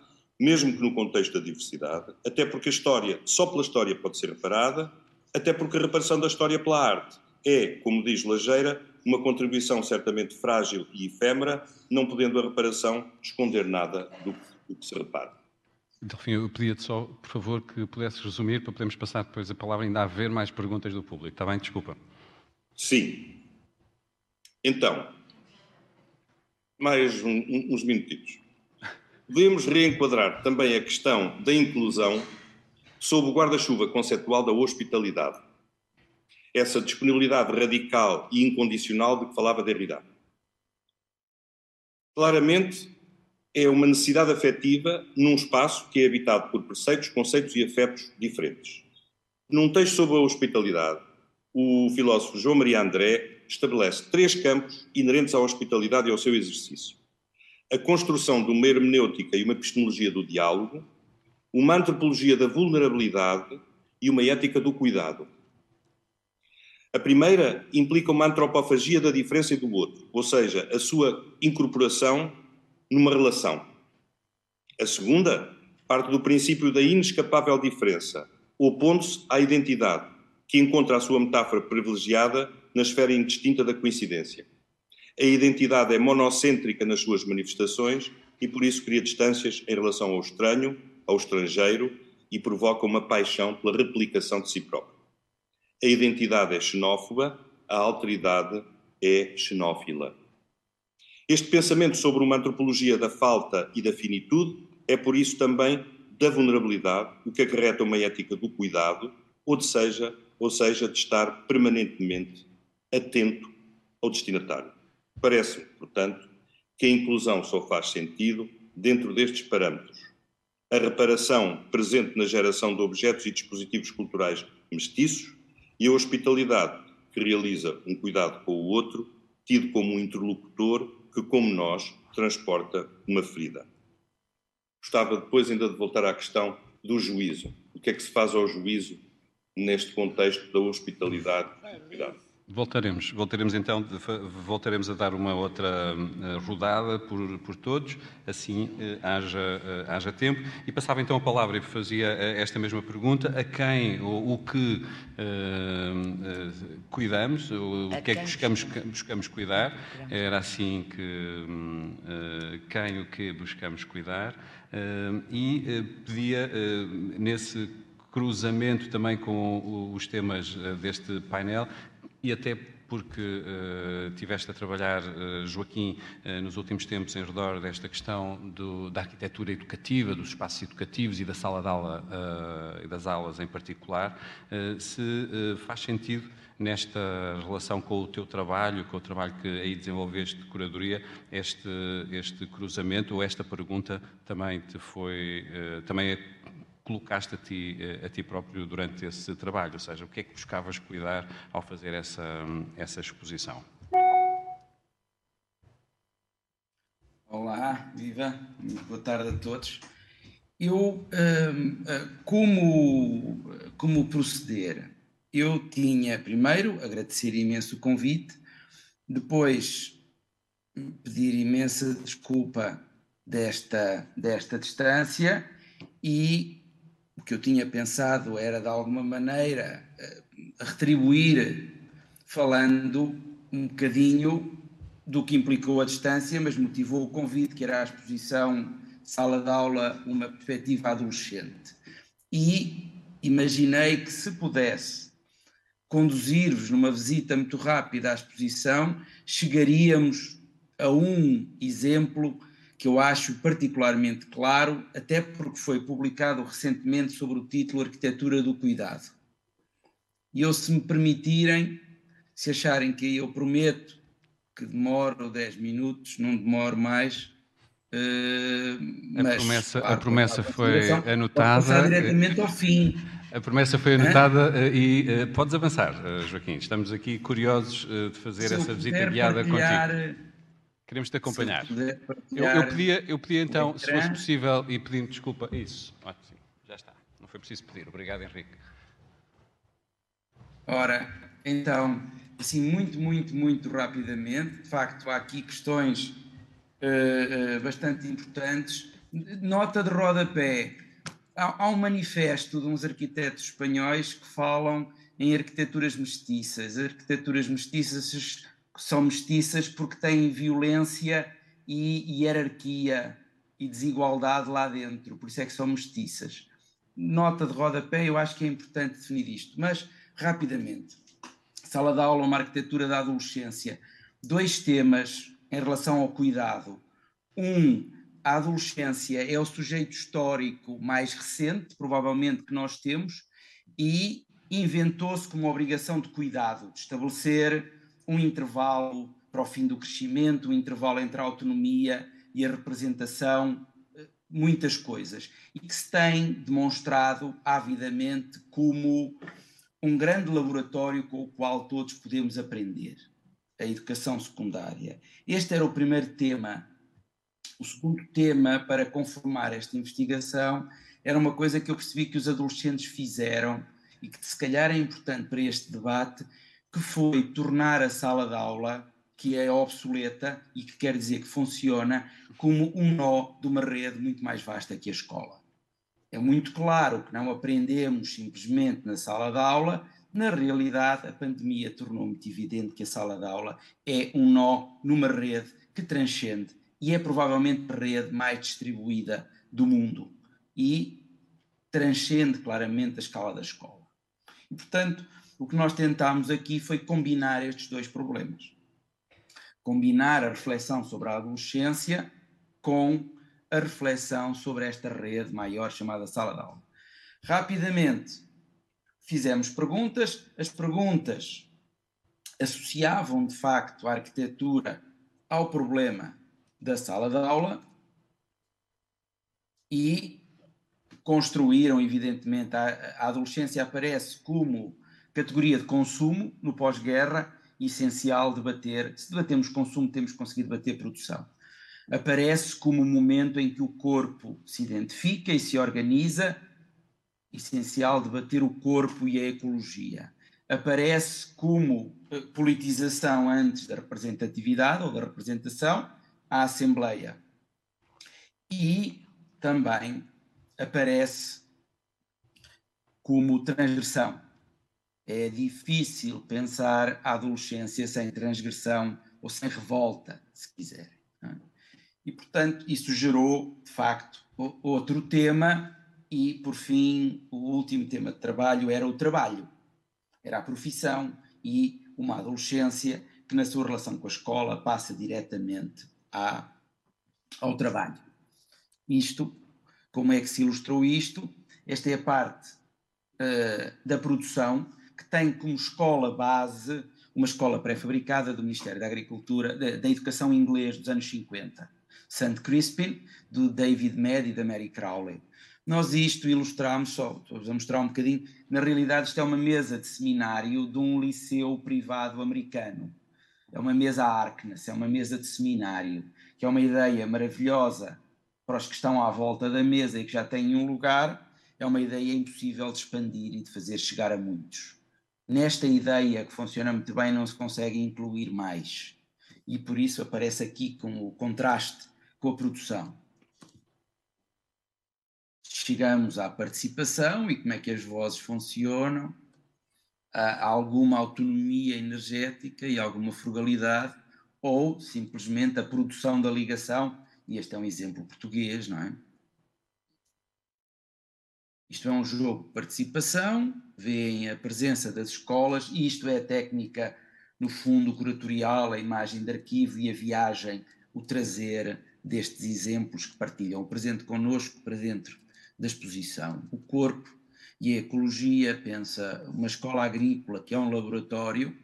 mesmo que no contexto da diversidade, até porque a história, só pela história, pode ser reparada, até porque a reparação da história pela arte é, como diz Lajeira, uma contribuição certamente frágil e efêmera, não podendo a reparação esconder nada do, do que se repara. Delfim, eu pedia-te só, por favor, que pudesses resumir para podermos passar depois a palavra ainda a haver mais perguntas do público. Está bem? Desculpa. Sim. Então, mais um, uns minutinhos. Podemos reenquadrar também a questão da inclusão sob o guarda-chuva conceptual da hospitalidade. Essa disponibilidade radical e incondicional de que falava Derrida. Claramente, é uma necessidade afetiva num espaço que é habitado por preceitos, conceitos e afetos diferentes. Num texto sobre a hospitalidade, o filósofo João Maria André estabelece três campos inerentes à hospitalidade e ao seu exercício: a construção de uma hermenêutica e uma epistemologia do diálogo, uma antropologia da vulnerabilidade e uma ética do cuidado. A primeira implica uma antropofagia da diferença e do outro, ou seja, a sua incorporação numa relação. A segunda parte do princípio da inescapável diferença, opondo-se à identidade, que encontra a sua metáfora privilegiada na esfera indistinta da coincidência. A identidade é monocêntrica nas suas manifestações e por isso cria distâncias em relação ao estranho, ao estrangeiro e provoca uma paixão pela replicação de si próprio. A identidade é xenófoba, a alteridade é xenófila. Este pensamento sobre uma antropologia da falta e da finitude é, por isso, também da vulnerabilidade, o que acarreta uma ética do cuidado, ou, seja, ou seja, de estar permanentemente atento ao destinatário. Parece-me, portanto, que a inclusão só faz sentido dentro destes parâmetros. A reparação presente na geração de objetos e dispositivos culturais mestiços e a hospitalidade que realiza um cuidado com o outro, tido como um interlocutor que, como nós, transporta uma ferida. Gostava depois ainda de voltar à questão do juízo. O que é que se faz ao juízo neste contexto da hospitalidade e cuidado? Voltaremos, voltaremos então, voltaremos a dar uma outra eh, rodada por, por todos, assim eh, haja, eh, haja tempo. E passava então a palavra e fazia esta mesma pergunta: a quem ou o que uh, cuidamos, o, o que é que buscamos, buscamos cuidar? Era assim que uh, quem o que buscamos cuidar. E pedia nesse cruzamento também com os temas deste painel, e até porque uh, tiveste a trabalhar, uh, Joaquim, uh, nos últimos tempos em redor desta questão do, da arquitetura educativa, dos espaços educativos e da sala de aula e das aulas em particular, se faz sentido nesta relação com o teu trabalho, com o trabalho que aí desenvolveste de curadoria, este, este cruzamento ou esta pergunta também te foi, também colocaste a ti, eh, a ti próprio durante esse trabalho? Ou seja, o que é que buscavas cuidar ao fazer essa, essa exposição? Olá, viva, boa tarde a todos. Eu, hum, eh, como, como proceder? Eu tinha, primeiro, agradecer imenso o convite, depois pedir imensa desculpa desta, desta distância e o que eu tinha pensado era de alguma maneira eh, retribuir falando um bocadinho do que implicou a distância, mas motivou o convite, que era a exposição Sala de Aula, uma perspectiva adolescente. E imaginei que se pudesse conduzir-vos numa visita muito rápida à exposição, chegaríamos a um exemplo que eu acho particularmente claro, até porque foi publicado recentemente sobre o título Arquitetura do Cuidado. E eu, se me permitirem, se acharem que eu prometo que demoro 10 minutos, não demoro mais. Uh, a promessa, a promessa foi anotada. Passar diretamente ao fim. A promessa foi anotada Hã? e uh, podes avançar, uh, Joaquim. Estamos aqui curiosos de fazer se essa visita guiada contigo. Queremos te acompanhar. Eu, eu, pedia, eu pedia então, se fosse possível, e pedindo desculpa, isso, sim, já está, não foi preciso pedir. Obrigado, Henrique. Ora, então, assim, muito, muito, muito rapidamente, de facto, há aqui questões uh, uh, bastante importantes. Nota de rodapé. Há, há um manifesto de uns arquitetos espanhóis que falam em arquiteturas mestiças. Arquiteturas mestiças são mestiças porque têm violência e hierarquia e desigualdade lá dentro, por isso é que são mestiças. Nota de rodapé, eu acho que é importante definir isto, mas rapidamente. Sala de aula, uma arquitetura da adolescência. Dois temas em relação ao cuidado. Um, a adolescência é o sujeito histórico mais recente, provavelmente, que nós temos, e inventou-se como obrigação de cuidado, de estabelecer um intervalo para o fim do crescimento, um intervalo entre a autonomia e a representação, eh, muitas coisas, e que se tem demonstrado avidamente como um grande laboratório com o qual todos podemos aprender, a educação secundária. Este era o primeiro tema. O segundo tema para conformar esta investigação era uma coisa que eu percebi que os adolescentes fizeram e que se calhar é importante para este debate, que foi tornar a sala de aula, que é obsoleta e que quer dizer que funciona, como um nó de uma rede muito mais vasta que a escola. É muito claro que não aprendemos simplesmente na sala de aula, na realidade, a pandemia tornou muito evidente que a sala de aula é um nó numa rede que transcende e é provavelmente a rede mais distribuída do mundo e transcende claramente a escala da escola. E, portanto, o que nós tentámos aqui foi combinar estes dois problemas. Combinar a reflexão sobre a adolescência com a reflexão sobre esta rede maior chamada sala de aula. Rapidamente, fizemos perguntas, as perguntas associavam de facto a arquitetura ao problema da sala de aula e construíram, evidentemente, a, a adolescência aparece como categoria de consumo no pós-guerra, essencial debater. Se debatemos consumo, temos que conseguir debater produção. Aparece como um momento em que o corpo se identifica e se organiza essencial debater o corpo e a ecologia. Aparece como eh, politização antes da representatividade ou da representação, a Assembleia. E também aparece como transgressão. É difícil pensar a adolescência sem transgressão ou sem revolta, se quiserem. É? E, portanto, isso gerou, de facto, outro tema e, por fim, o último tema de trabalho era o trabalho. Era a profissão e uma adolescência que, na sua relação com a escola, passa diretamente à, ao trabalho. Isto, como é que se ilustrou isto? Esta é a parte uh, da produção que tem como escola base uma escola pré-fabricada do Ministério da Agricultura, da, Educação Inglês dos anos 50. St. Crispin, do David Mead e da Mary Crowley. Nós isto ilustramos só, vamos mostrar um bocadinho, na realidade isto é uma mesa de seminário de um liceu privado americano. É uma mesa Arkness, é uma mesa de seminário, que é uma ideia maravilhosa para os que estão à volta da mesa e que já têm um lugar, é uma ideia impossível de expandir e de fazer chegar a muitos. Nesta ideia que funciona muito bem não se consegue incluir mais. E por isso aparece aqui com o contraste com a produção chegamos à participação e como é que as vozes funcionam, há alguma autonomia energética e alguma frugalidade, ou simplesmente a produção da ligação, e este é um exemplo português, não é? Isto é um jogo de participação, veem a presença das escolas, e isto é a técnica, no fundo, curatorial, a imagem de arquivo e a viagem, o trazer destes exemplos que partilham o presente connosco para dentro da exposição. O corpo e a ecologia, pensa uma escola agrícola que é um laboratório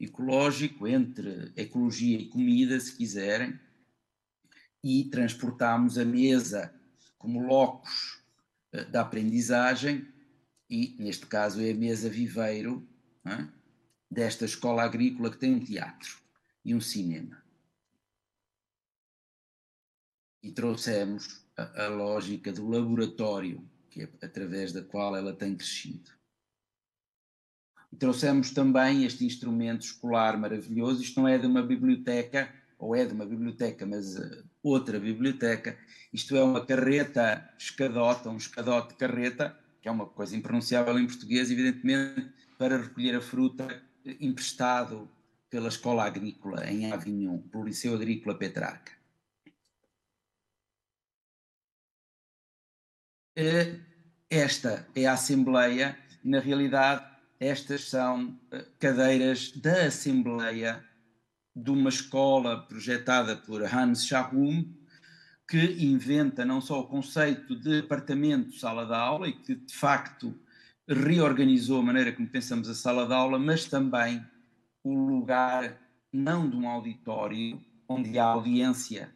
ecológico entre ecologia e comida, se quiserem, e transportamos a mesa como locus eh, da aprendizagem, e neste caso é a mesa viveiro é? desta escola agrícola que tem um teatro e um cinema. E trouxemos a, a lógica do laboratório, que é através da qual ela tem crescido. E trouxemos também este instrumento escolar maravilhoso. Isto não é de uma biblioteca, ou é de uma biblioteca, mas uh, outra biblioteca. Isto é uma carreta escadota, um escadote carreta, que é uma coisa impronunciável em português, evidentemente, para recolher a fruta emprestado pela Escola Agrícola em Avignon, pelo Liceu Agrícola Petrarca. Eh, esta é a Assembleia, na realidade, estas são eh, cadeiras da Assembleia de uma escola projetada por Hans Scharum, que inventa não só o conceito de apartamento sala de aula e que de facto reorganizou a maneira como pensamos a sala de aula, mas também o lugar não de um auditório onde há audiência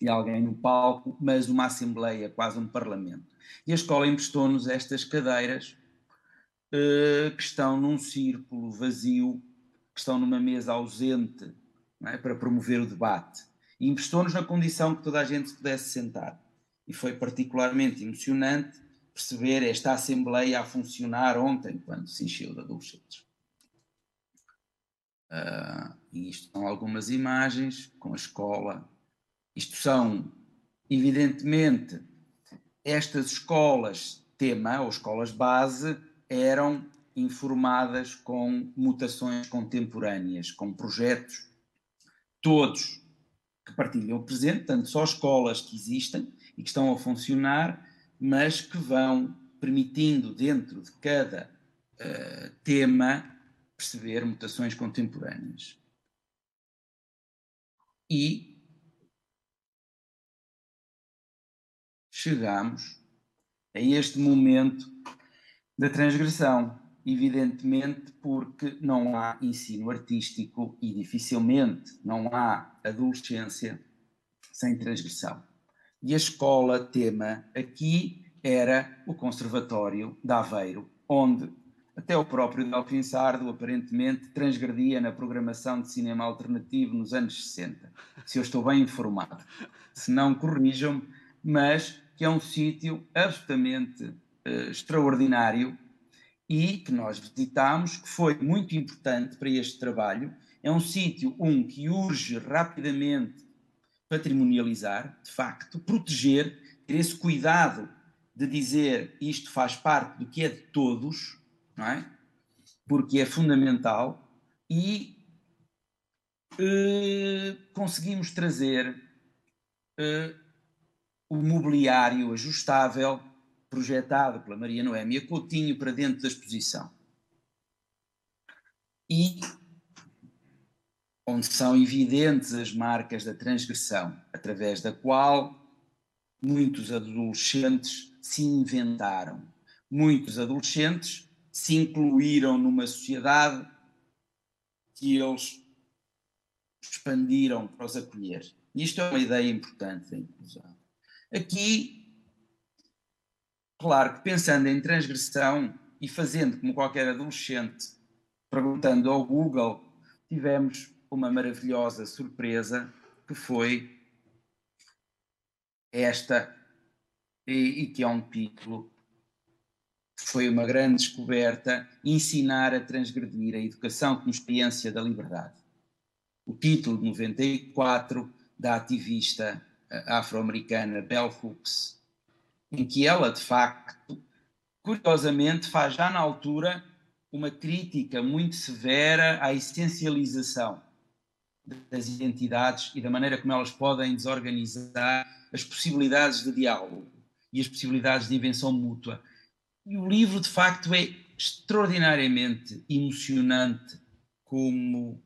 de alguém no palco, mas uma assembleia, quase um parlamento. E a escola emprestou-nos estas cadeiras uh, que estão num círculo vazio, que estão numa mesa ausente é? para promover o debate. E emprestou-nos na condição que toda a gente se pudesse sentar. E foi particularmente emocionante perceber esta assembleia a funcionar ontem, quando se encheu de adolescentes. Uh, e isto são algumas imagens com a escola. Isto são, evidentemente, estas escolas tema ou escolas base eram informadas com mutações contemporâneas, com projetos todos que partilham o presente, tanto só escolas que existem e que estão a funcionar, mas que vão permitindo dentro de cada uh, tema perceber mutações contemporâneas. E chegamos a este momento da transgressão, evidentemente porque não há ensino artístico e dificilmente não há adolescência sem transgressão. E a escola tema aqui era o Conservatório de Aveiro, onde até o próprio Delfim Sardo, aparentemente, transgredia na programação de cinema alternativo nos anos 60. Se eu estou bem informado. Se não, corrijam-me, mas que é um sítio absolutamente uh, extraordinário e que nós visitámos, que foi muito importante para este trabalho. É um sítio, um, que urge rapidamente patrimonializar, de facto, proteger, ter esse cuidado de dizer isto faz parte do que é de todos, não é? Porque é fundamental e uh, conseguimos trazer uh, o mobiliário ajustável projetado pela Maria Noémia Coutinho para dentro da exposição. E onde são evidentes as marcas da transgressão, através da qual muitos adolescentes se inventaram, muitos adolescentes se incluíram numa sociedade que eles expandiram para os acolher. Isto é uma ideia importante da inclusão. Aqui, claro que pensando em transgressão e fazendo como qualquer adolescente, perguntando ao Google, tivemos uma maravilhosa surpresa que foi esta, e, e que é um título foi uma grande descoberta ensinar a transgredir a educação como experiência da liberdade. O título de 94 da ativista eh, afro-americana Bell Hooks, em que ela, de facto, curiosamente, faz já na altura uma crítica muito severa à essencialização das identidades e da maneira como elas podem desorganizar as possibilidades de diálogo e as possibilidades de invenção mútua e o livro, de facto, é extraordinariamente emocionante como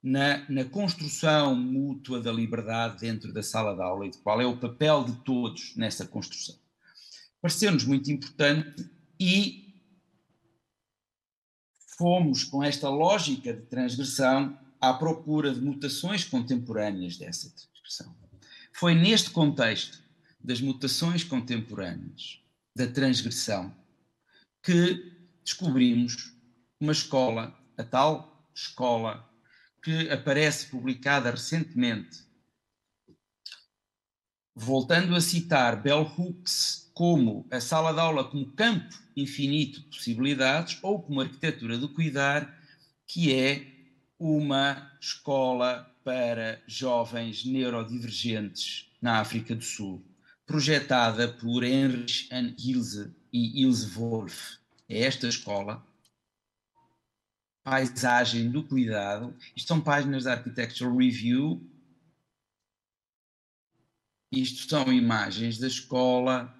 na, na, construção mútua da liberdade dentro da sala de aula e de qual é o papel de todos nessa construção. Pareceu-nos muito importante e fomos com esta lógica de transgressão à procura de mutações contemporâneas dessa transgressão. Foi neste contexto das mutações contemporâneas, da transgressão, que descobrimos uma escola, a tal escola que aparece publicada recentemente, voltando a citar Bell Hooks como a sala de aula como campo infinito de possibilidades ou como arquitetura do cuidar, que é uma escola para jovens neurodivergentes na África do Sul, projetada por Heinrich and Ilse e Ilse Wolff. É esta escola. Paisagem do Cuidado. Isto são páginas da Architectural Review. Isto são imagens da escola.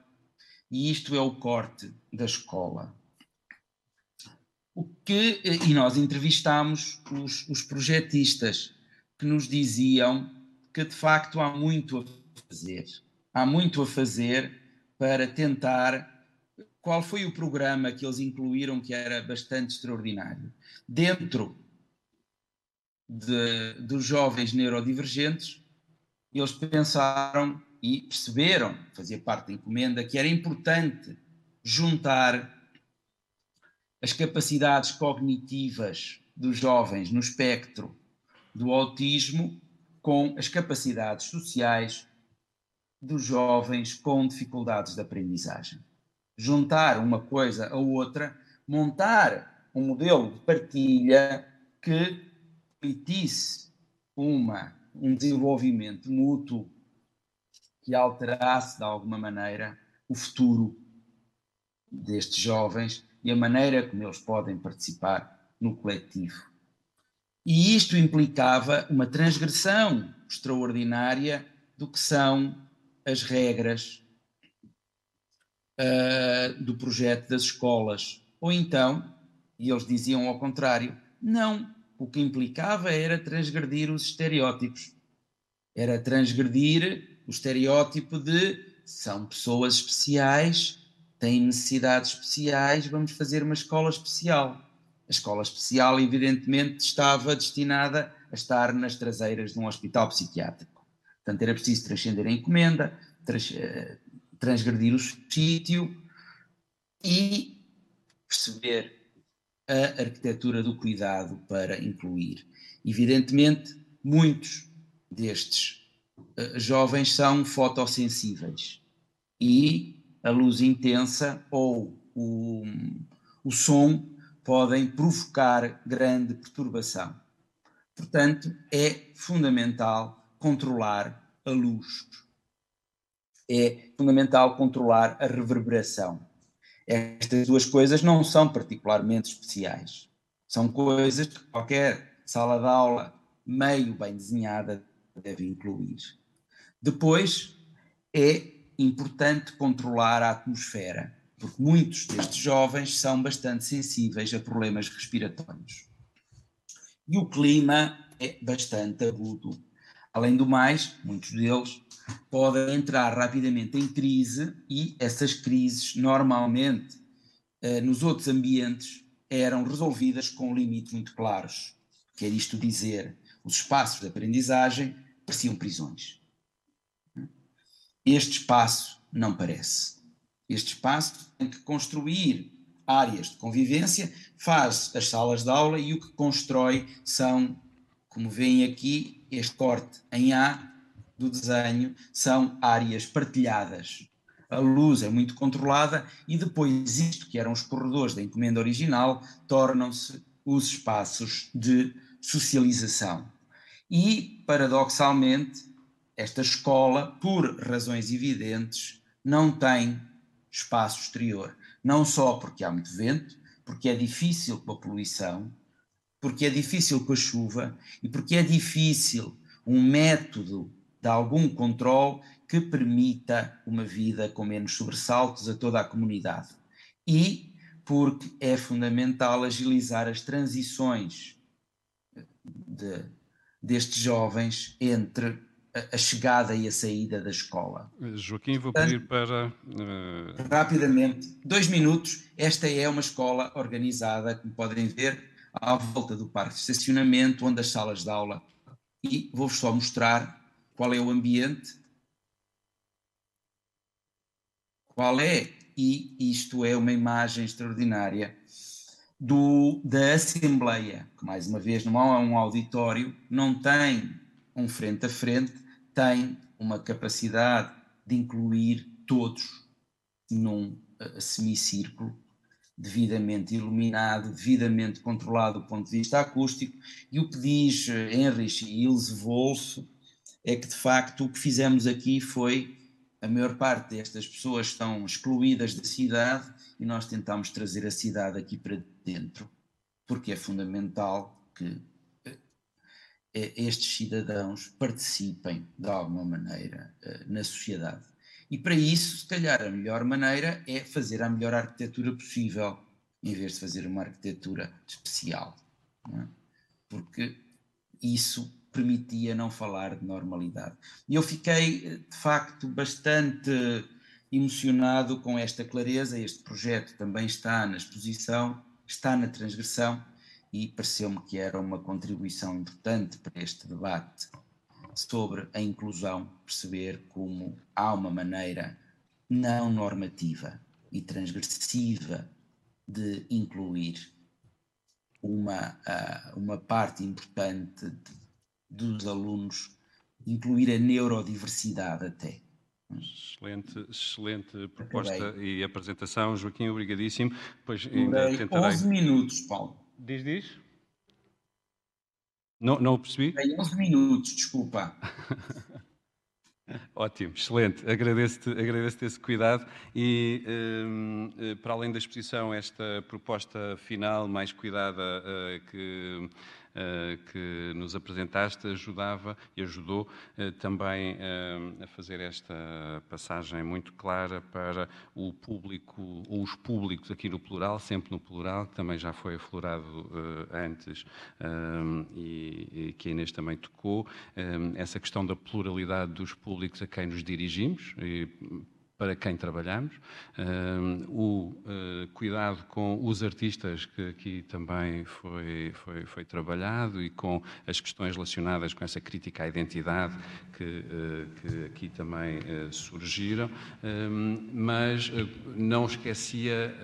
E isto é o corte da escola. O que, e nós entrevistámos os, os projetistas que nos diziam que de facto há muito a fazer. Há muito a fazer para tentar qual foi o programa que eles incluíram que era bastante extraordinário? Dentro de, dos jovens neurodivergentes, eles pensaram e perceberam, fazia parte da encomenda, que era importante juntar as capacidades cognitivas dos jovens no espectro do autismo com as capacidades sociais dos jovens com dificuldades de aprendizagem. juntar uma coisa a outra, montar um modelo de partilha que permitisse uma, um desenvolvimento mútuo que alterasse de alguma maneira o futuro destes jovens e a maneira como eles podem participar no coletivo. E isto implicava uma transgressão extraordinária do que são as regras uh, do projeto das escolas. Ou então, e eles diziam ao contrário, não, o que implicava era transgredir os estereótipos. Era transgredir o estereótipo de são pessoas especiais, têm necessidades especiais, vamos fazer uma escola especial. A escola especial, evidentemente, estava destinada a estar nas traseiras de um hospital psiquiátrico. Portanto, era preciso transcender a encomenda, trans, eh, transgredir o sítio e perceber a arquitetura do cuidado para incluir. Evidentemente, muitos destes uh, jovens são fotossensíveis e a luz intensa ou o, o som podem provocar grande perturbação. Portanto, é fundamental controlar a luz. É fundamental controlar a reverberação. Estas duas coisas não são particularmente especiais. São coisas que qualquer sala de aula meio bem desenhada deve incluir. Depois, é importante controlar a atmosfera, porque muitos destes jovens são bastante sensíveis a problemas respiratórios. E o clima é bastante agudo. Além do mais, muitos deles podem entrar rapidamente em crise e essas crises normalmente eh, nos outros ambientes eram resolvidas com limites muito claros. Quer isto dizer, os espaços de aprendizagem pareciam prisões. Este espaço não parece. Este espaço tem que construir áreas de convivência, faz as salas de aula e o que constrói são, como veem aqui, este corte em A do desenho são áreas partilhadas. A luz é muito controlada e depois isto, que eram os corredores da encomenda original, tornam-se os espaços de socialização. E, paradoxalmente, esta escola, por razões evidentes, não tem espaço exterior. Não só porque há muito vento, porque é difícil com a poluição, porque é difícil com a chuva e porque é difícil um método de algum controle que permita uma vida com menos sobressaltos a toda a comunidade. E porque é fundamental agilizar as transições de, destes jovens entre a, chegada e a saída da escola. Joaquim, vou pedir para. Uh... Rapidamente, dois minutos. Esta é uma escola organizada, como podem ver, à volta do parque de estacionamento, onde as salas de aula. E vou-vos só mostrar qual é o ambiente, qual é, e isto é uma imagem extraordinária, do, da Assembleia, que mais uma vez não é um auditório, não tem um frente a frente, tem uma capacidade de incluir todos num uh, semicírculo devidamente iluminado, devidamente controlado do ponto de vista acústico, e o que diz uh, Heinrich Ilse Wolff é que de facto o que fizemos aqui foi a maior parte destas pessoas estão excluídas da cidade e nós tentamos trazer a cidade aqui para dentro, porque é fundamental que eh, estes cidadãos participem de alguma maneira eh, na sociedade. E para isso, se calhar, a melhor maneira é fazer a melhor arquitetura possível, em vez de fazer uma arquitetura especial. É? Porque isso permitia não falar de normalidade. E eu fiquei, de facto, bastante emocionado com esta clareza. Este projeto também está na exposição, está na transgressão e pareceu-me que era uma contribuição importante para este debate sobre a inclusão, perceber como há uma maneira não normativa e transgressiva de incluir uma, ah, uma parte importante dos alunos, incluir a neurodiversidade até. Excelente, excelente proposta Acabei. e apresentação, Joaquim, obrigadíssimo. Pois ainda tentarei... 11 minutos, Paulo. Diz, diz. Não, não o percebi? Tem 11 minutos, desculpa. *laughs* Ótimo, excelente. Agradeço-te agradeço esse cuidado e, um, eh, para além da exposição, esta proposta final mais cuidada uh, que eh, que nos apresentaste ajudava e ajudou eh, também eh, a fazer esta passagem muito clara para o público, ou os públicos aqui no plural, sempre no plural, que também já foi aflorado antes e que a Inês também tocou, essa questão da pluralidade dos públicos a quem nos dirigimos para quem trabalhamos, o uh, cuidado com os artistas, que aqui também foi, foi, foi, trabalhado, e com as questões relacionadas com essa crítica à identidade que, uh, que aqui também uh, surgiram, mas não esquecia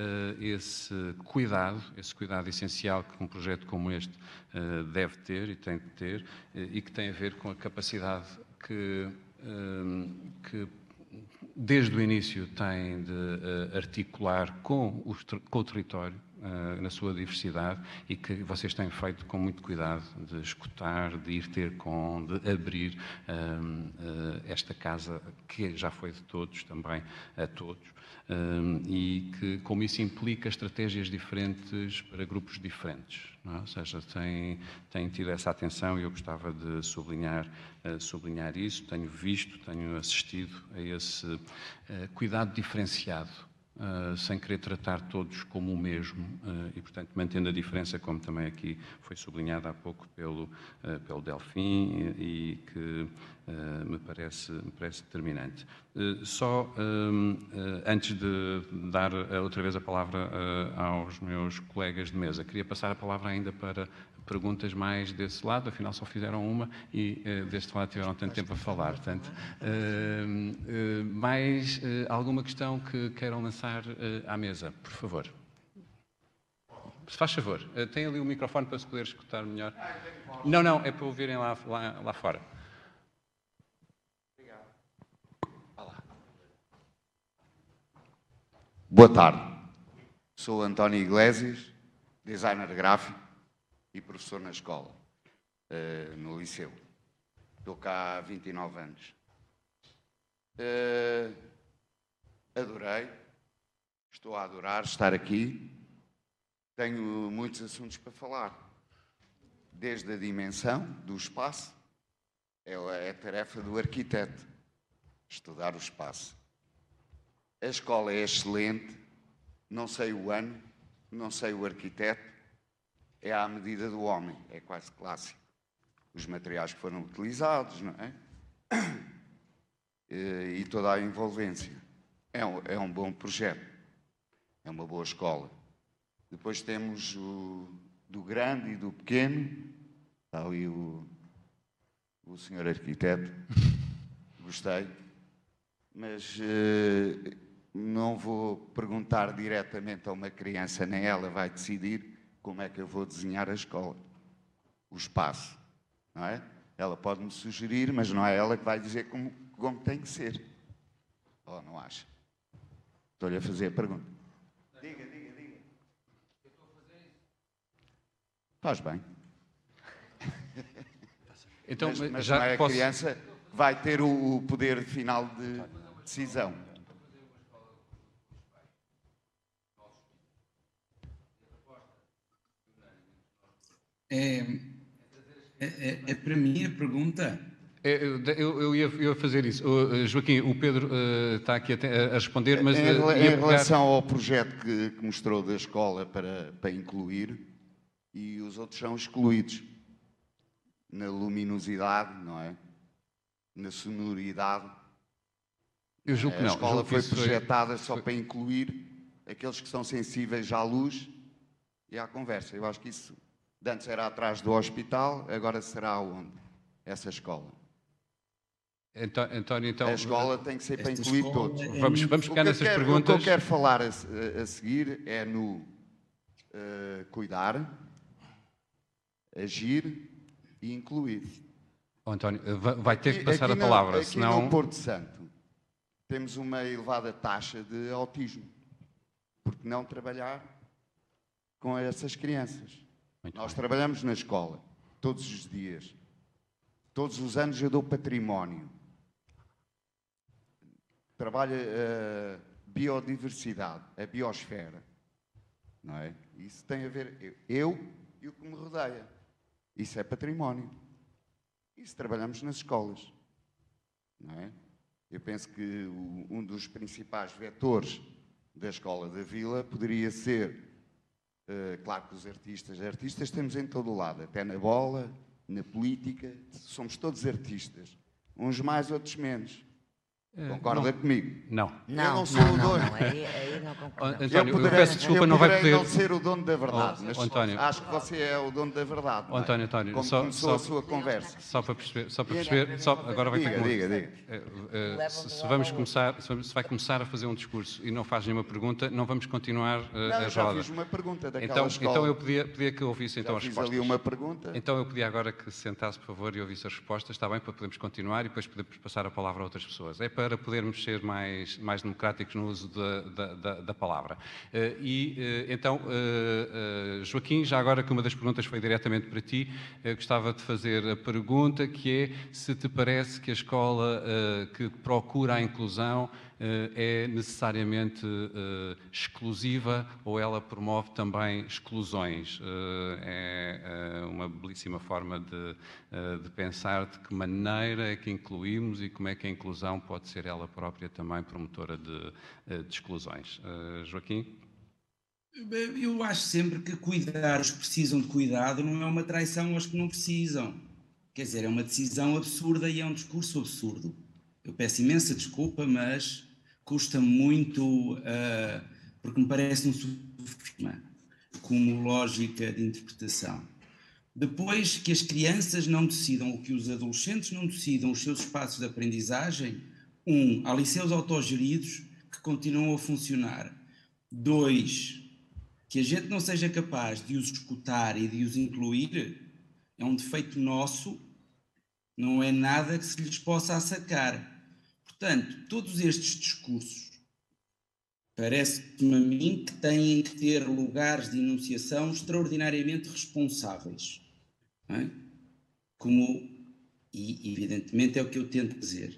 esse cuidado, esse cuidado essencial que um projeto como este deve ter e tem de ter, e que tem a ver com a capacidade que, que desde o início tem de uh, articular com, os, com o território, uh, na sua diversidade, e que vocês têm feito com muito cuidado de escutar, de ir ter com, de abrir uh, esta casa, que já foi de todos também, a todos, e que, como isso implica estratégias diferentes para grupos diferentes. É? Ou seja, tem, tem tido essa atenção e eu gostava de sublinhar, sublinhar isso. Tenho visto, tenho assistido a esse uh, cuidado diferenciado. Uh, sem querer tratar todos como o mesmo e, portanto, mantendo a diferença, como também aqui foi sublinhado há pouco pelo, pelo Delfim e, e que me, parece, me parece determinante. só antes de dar outra vez a palavra aos meus colegas de mesa, queria passar a palavra ainda para perguntas mais desse lado, afinal só fizeram uma e uh, deste lado tiveram tanto tempo a falar. Portanto, uh, uh, mais alguma questão que queiram lançar à mesa, por favor? Se faz favor, tem ali o microfone para se poder escutar melhor. Não, não, é para ouvirem lá, lá, lá fora. Boa tarde. Sou António Iglesias, designer gráfico e professor na escola, uh, no liceu. Estou cá há 29 anos. Uh, adorei, estou a adorar estar aqui. Tenho muitos assuntos para falar, desde a dimensão do espaço, é a tarefa do arquiteto, estudar o espaço. A escola é excelente, não sei o ano, não sei o arquiteto, é à medida do homem, é quase clássico. Os materiais que foram utilizados, não é? E toda a envolvência. É um, é um bom projeto, é uma boa escola. Depois temos o do grande e do pequeno, está ali o, o senhor arquiteto, *laughs* gostei, mas uh, não vou perguntar diretamente a uma criança, nem ela vai decidir, como é que eu vou desenhar a escola, o espaço, não é? Ela pode me sugerir, mas não é ela que vai dizer como, como tem que ser. Ou oh, não acha? Estou-lhe a fazer a pergunta. Diga, diga, diga. Eu estou a fazer isso. Faz bem. Então, mas, mas já não é a posso... criança vai ter o, o poder final de decisão. É, é, é, é para mim a pergunta. É, eu, eu, ia, eu, ia, fazer isso. Uh, Joaquim, o Pedro uh, está aqui a, a, responder, mas. Em, em relação pegar... ao projeto que, que, mostrou da escola para, para incluir, e os outros são excluídos na luminosidade, não é? Na sonoridade. Eu julgo que não. A escola foi projetada foi... só para incluir aqueles que são sensíveis à luz e à conversa. Eu acho que isso antes era atrás do hospital, agora será onde? Essa escola. António, então. A escola tem que ser para incluir escola... todos. É vamos, vamos pegar nessas quero, perguntas. O que eu quero falar a, a seguir é no uh, cuidar, agir e incluir. Oh, António, vai ter que passar aqui a palavra, no, senão. no Porto Santo, temos uma elevada taxa de autismo. Por que não trabalhar com essas crianças? Muito Nós bem. trabalhamos na escola, todos os dias. Todos os anos eu dou património. Trabalho a biodiversidade, a biosfera. Não é? Isso tem a ver, eu, eu e o que me rodeia. Isso é património. Isso trabalhamos nas escolas. Não é? Eu penso que um dos principais vetores da escola da vila poderia ser, eh, claro que os artistas, artistas temos em todo o lado, até na bola, na política, somos todos artistas. Uns mais, outros menos. Concorda comigo? Não. Não, eu não sou não, o não, dono. não, aí, aí não concordo. António, eu poderei- peço desculpa, eu não vai poder. não ser o dono da verdade, Oh, mas oh, António. acho que você é o dono da verdade. não é? António, António, Como só- começou só- a sua conversa. Só para perceber, só para perceber, só, agora vai Diga, ter que- diga, diga. Eh, eh, se, se vamos começar, se vai começar a fazer um discurso e não faz nenhuma pergunta, não vamos continuar eh, Não, a eu já roda. fiz uma pergunta daquela Então, escola. então eu pedia, pedia que ouvisse Já então as fiz respostas. ali uma pergunta. Então eu pedia agora que se sentasse, por favor, e ouvisse as respostas, está bem, para podermos continuar e depois podemos passar a palavra a outras pessoas. É para podermos ser mais, mais democráticos no uso da, da- da- palavra. Eh, e eh, então, eh, Joaquim, já agora que uma das perguntas foi diretamente para ti, gostava de fazer a pergunta que é se te parece que a escola que procura a inclusão é necessariamente eh, exclusiva ou ela promove também exclusões. Eh, É eh, uma belíssima forma de, eh, de pensar de que maneira é que incluímos e como é que a inclusão pode ser ela própria também promotora de, eh, de exclusões. Eh, Joaquim? Eu acho sempre que cuidar os que precisam de cuidado não é uma traição aos que não precisam. Quer dizer, é uma decisão absurda e é um discurso absurdo. Eu peço imensa desculpa, mas custa muito, ah, porque me parece um sofisma como lógica de interpretação. Depois que as crianças não decidam, ou que os adolescentes não decidam os seus espaços de aprendizagem, um, há liceus autogeridos que continuam a funcionar. Dois, que a gente não seja capaz de os escutar e de os incluir é um defeito nosso, não é nada que se lhes possa assacar. Portanto, todos estes discursos parece-me a mim que têm que ter lugares de enunciação extraordinariamente responsáveis. é? Como, e evidentemente é o que eu tento dizer.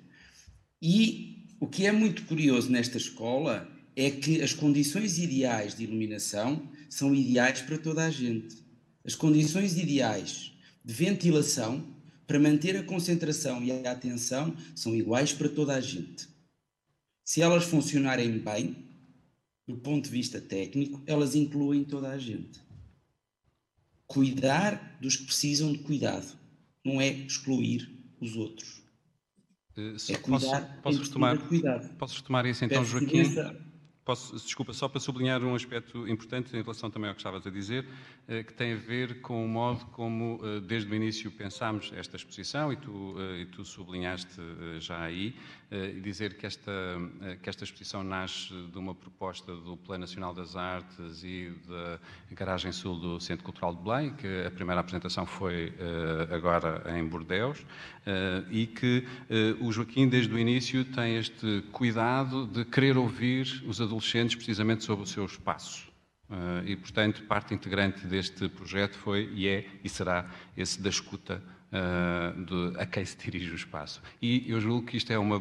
E o que é muito curioso nesta escola é que as condições ideais de iluminação são ideais para toda a gente. As condições ideais de ventilação para manter a concentração e a atenção são iguais para toda a gente. Se elas funcionarem bem, do ponto de vista técnico, elas incluem toda a gente. Cuidar dos que precisam de cuidado, não é excluir os outros. Se- É posso, cuidar posso, em retomar, cuidado. posso retomar isso então, Peço Joaquim? imensa- Posso, desculpa, só para sublinhar um aspecto importante em relação também ao que estavas a dizer, eh, que tem a ver com o modo como, eh, desde o início, pensámos esta exposição, e tu, eh, e tu sublinhaste já aí, e dizer que esta, que esta exposição nasce de uma proposta do Plano Nacional das Artes e da Garagem Sul do Centro Cultural de Belém, que a primeira apresentação foi agora em Bordeus, e que o Joaquim, desde o início, tem este cuidado de querer ouvir os adolescentes precisamente sobre o seu espaço. Eh, e, portanto, parte integrante deste projeto foi e é e será esse da escuta eh, de a quem se dirige o espaço. E eu julgo que isto é uma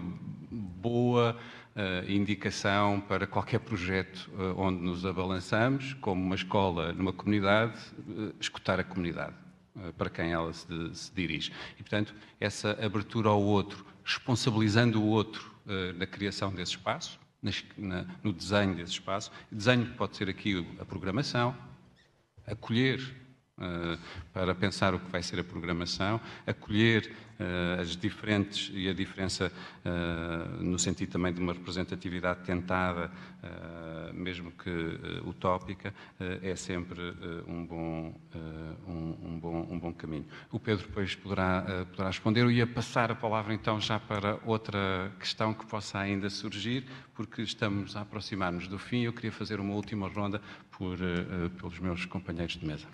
boa eh, indicação para qualquer projeto onde nos abalançamos, como uma escola numa comunidade, escutar a comunidade para quem ela se, se dirige. E, portanto, essa abertura ao outro, responsabilizando o outro na criação desse espaço, nas- na- no desenho desse espaço. Desenho pode ser aqui a programação, acolher eh, para pensar o que vai ser a programação, acolher eh, as diferentes e a diferença eh, no sentido também de uma representatividade tentada, mesmo que utópica, é sempre um, bom, caminho. O Pedro depois poderá, eh, poderá responder. Eu ia passar a palavra então já para outra questão que possa ainda surgir, porque estamos a aproximar-nos do fim eu queria fazer uma última ronda por, eh, eh, pelos meus companheiros de mesa.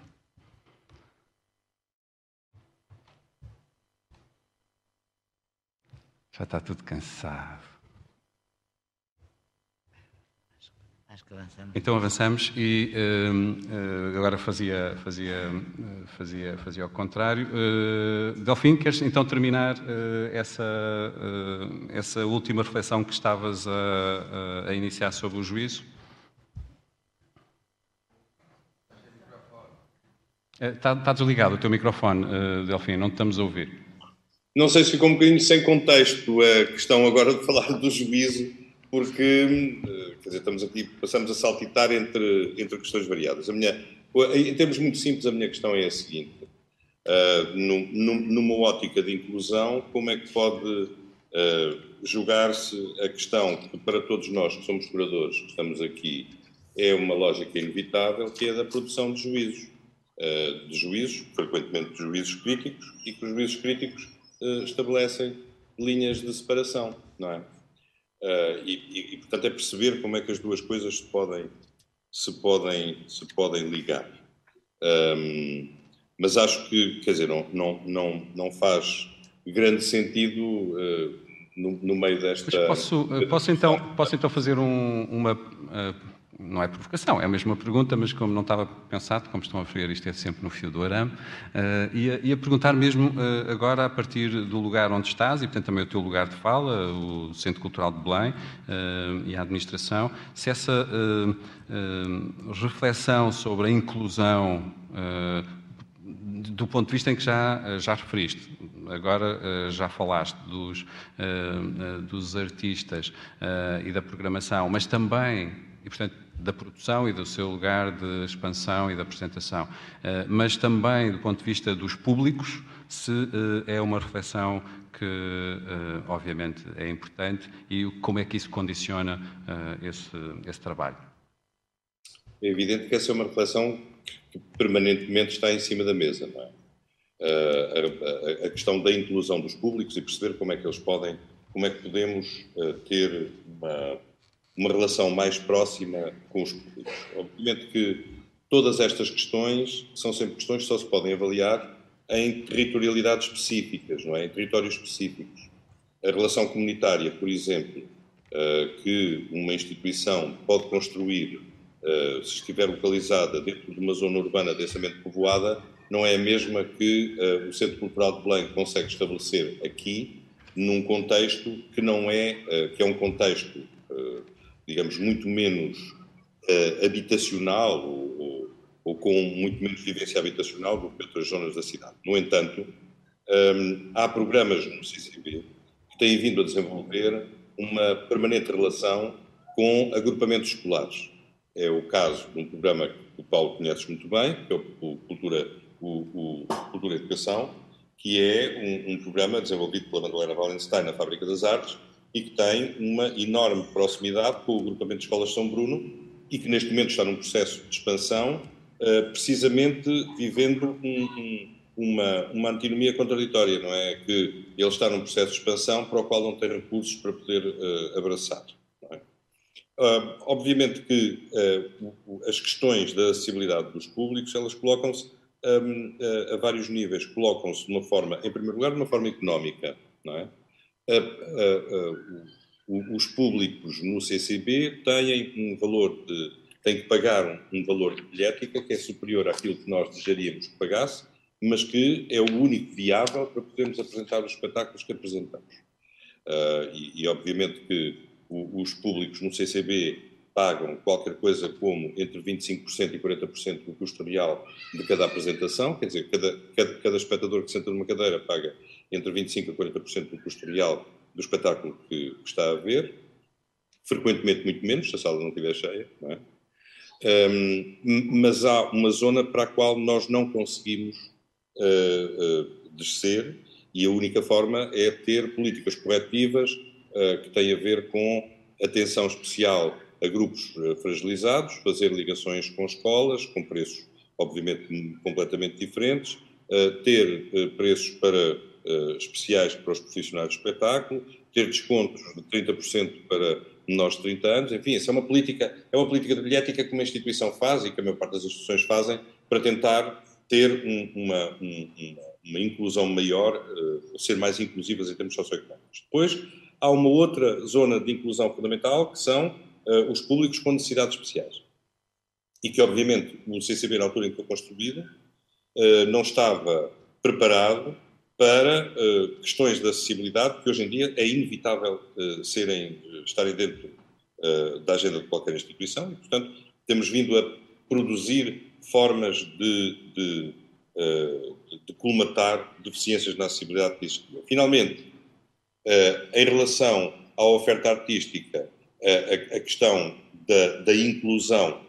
Já está tudo cansado. Acho que avançamos. Então avançamos e uh, uh, agora fazia, fazia, uh, fazia, fazia ao contrário. Delfim, queres então terminar essa, essa última reflexão que estavas a, a iniciar sobre o juízo? Está, está desligado o teu microfone, Delfim, não te estamos a ouvir. Não sei se ficou um bocadinho sem contexto a questão agora de falar do juízo, porque quer dizer, estamos aqui, passamos a saltitar entre, entre questões variadas. A minha, em termos muito simples, a minha questão é a seguinte: uh, numa ótica de inclusão, como é que pode uh, julgar-se a questão que, para todos nós que somos curadores, que estamos aqui, é uma lógica inevitável, que é da produção de juízos? Uh, de juízos, frequentemente de juízos críticos, e que os juízos críticos estabelecem linhas de separação, não é? Uh, e, e, portanto, é perceber como é que as duas coisas se podem, se podem, se podem ligar. Um, mas acho que, quer dizer, não, não, não, não faz grande sentido uh, no, no, meio desta. Mas posso, posso, então, posso então fazer um, uma. Não é provocação, é a mesma pergunta, mas como não estava pensado, como estão a referir, isto é sempre no fio do arame, uh, ia, ia perguntar mesmo uh, agora, a partir do lugar onde estás, e portanto também o teu lugar de fala, o Centro Cultural de Belém uh, e a administração, se essa reflexão sobre a inclusão do ponto de vista em que já, já referiste, agora já falaste dos, dos artistas e da programação, mas também, e portanto da produção e do seu lugar de expansão e de apresentação, eh, mas também do ponto de vista dos públicos, se eh, é uma reflexão que eh, obviamente é importante e como é que isso condiciona esse, esse trabalho. É evidente que essa é uma reflexão que permanentemente está em cima da mesa, não é? A, a, questão da inclusão dos públicos e perceber como é que eles podem, como é que podemos ter uma uma relação mais próxima com os públicos. Obviamente que todas estas questões são sempre questões que só se podem avaliar em territorialidades específicas, não é? em territórios específicos. A relação comunitária, por exemplo, eh, que uma instituição pode construir eh, se estiver localizada dentro de uma zona urbana densamente povoada, não é a mesma que eh, o Centro Cultural de Belém consegue estabelecer aqui, num contexto que não é, que é um contexto digamos, muito menos uh, habitacional ou, ou, ou, com muito menos vivência habitacional do que outras zonas da cidade. No entanto, um, ehm, há programas no CCB que têm vindo a desenvolver uma permanente relação com agrupamentos escolares. É o caso de um programa que o Paulo conhece muito bem, que é o Cultura, o, o Cultura Educação, que é um, um programa desenvolvido pela Madalena Wallenstein na Fábrica das Artes, e que tem uma enorme proximidade com o agrupamento de escolas São Bruno e que neste momento está num processo de expansão, eh, precisamente vivendo um, um, uma, uma antinomia contraditória, não é? Que ele está num processo de expansão para o qual não tem recursos para poder uh, abraçar. É? Uh, obviamente que uh, as questões da acessibilidade dos públicos, elas colocam-se um, a vários níveis. Colocam-se de uma forma, em primeiro lugar, de uma forma económica, não é? Os públicos no CCB têm um valor de, têm que pagar um, valor de bilhética que é superior àquilo que nós desejaríamos que pagasse, mas que é o único viável para podermos apresentar os espetáculos que apresentamos. Uh, e, e, obviamente que o, os públicos no CCB pagam qualquer coisa como entre 25% e 40% do custo real de cada apresentação, quer dizer, cada, cada, cada espectador que senta numa cadeira paga entre 25% a 40% do custo real do espetáculo que, que, está a ver, frequentemente muito menos, se a sala não estiver cheia, não é? Um, mas há uma zona para a qual nós não conseguimos uh, uh, descer e a única forma é ter políticas corretivas uh, que têm a ver com atenção especial a grupos fragilizados, fazer ligações com escolas, com preços obviamente completamente diferentes, ter preços para uh, especiais para os profissionais de espetáculo, ter descontos de 30% para menores de 30 anos, enfim, essa é uma política, é uma política de bilhética que uma instituição faz e que a maior parte das instituições fazem para tentar ter um, uma, um, uma, inclusão maior, uh, ser mais inclusivas em termos socioeconómicos. Depois, há uma outra zona de inclusão fundamental que são uh, os públicos com necessidades especiais. E que, obviamente, o CCB, na altura em que foi construído, uh, não estava preparado para uh, questões de acessibilidade que hoje em dia é inevitável serem, estarem dentro da agenda de qualquer instituição e, portanto, temos vindo a produzir formas de, de, de, de colmatar deficiências na acessibilidade que existiam. Finalmente, em relação à oferta artística, a, a questão da, da, inclusão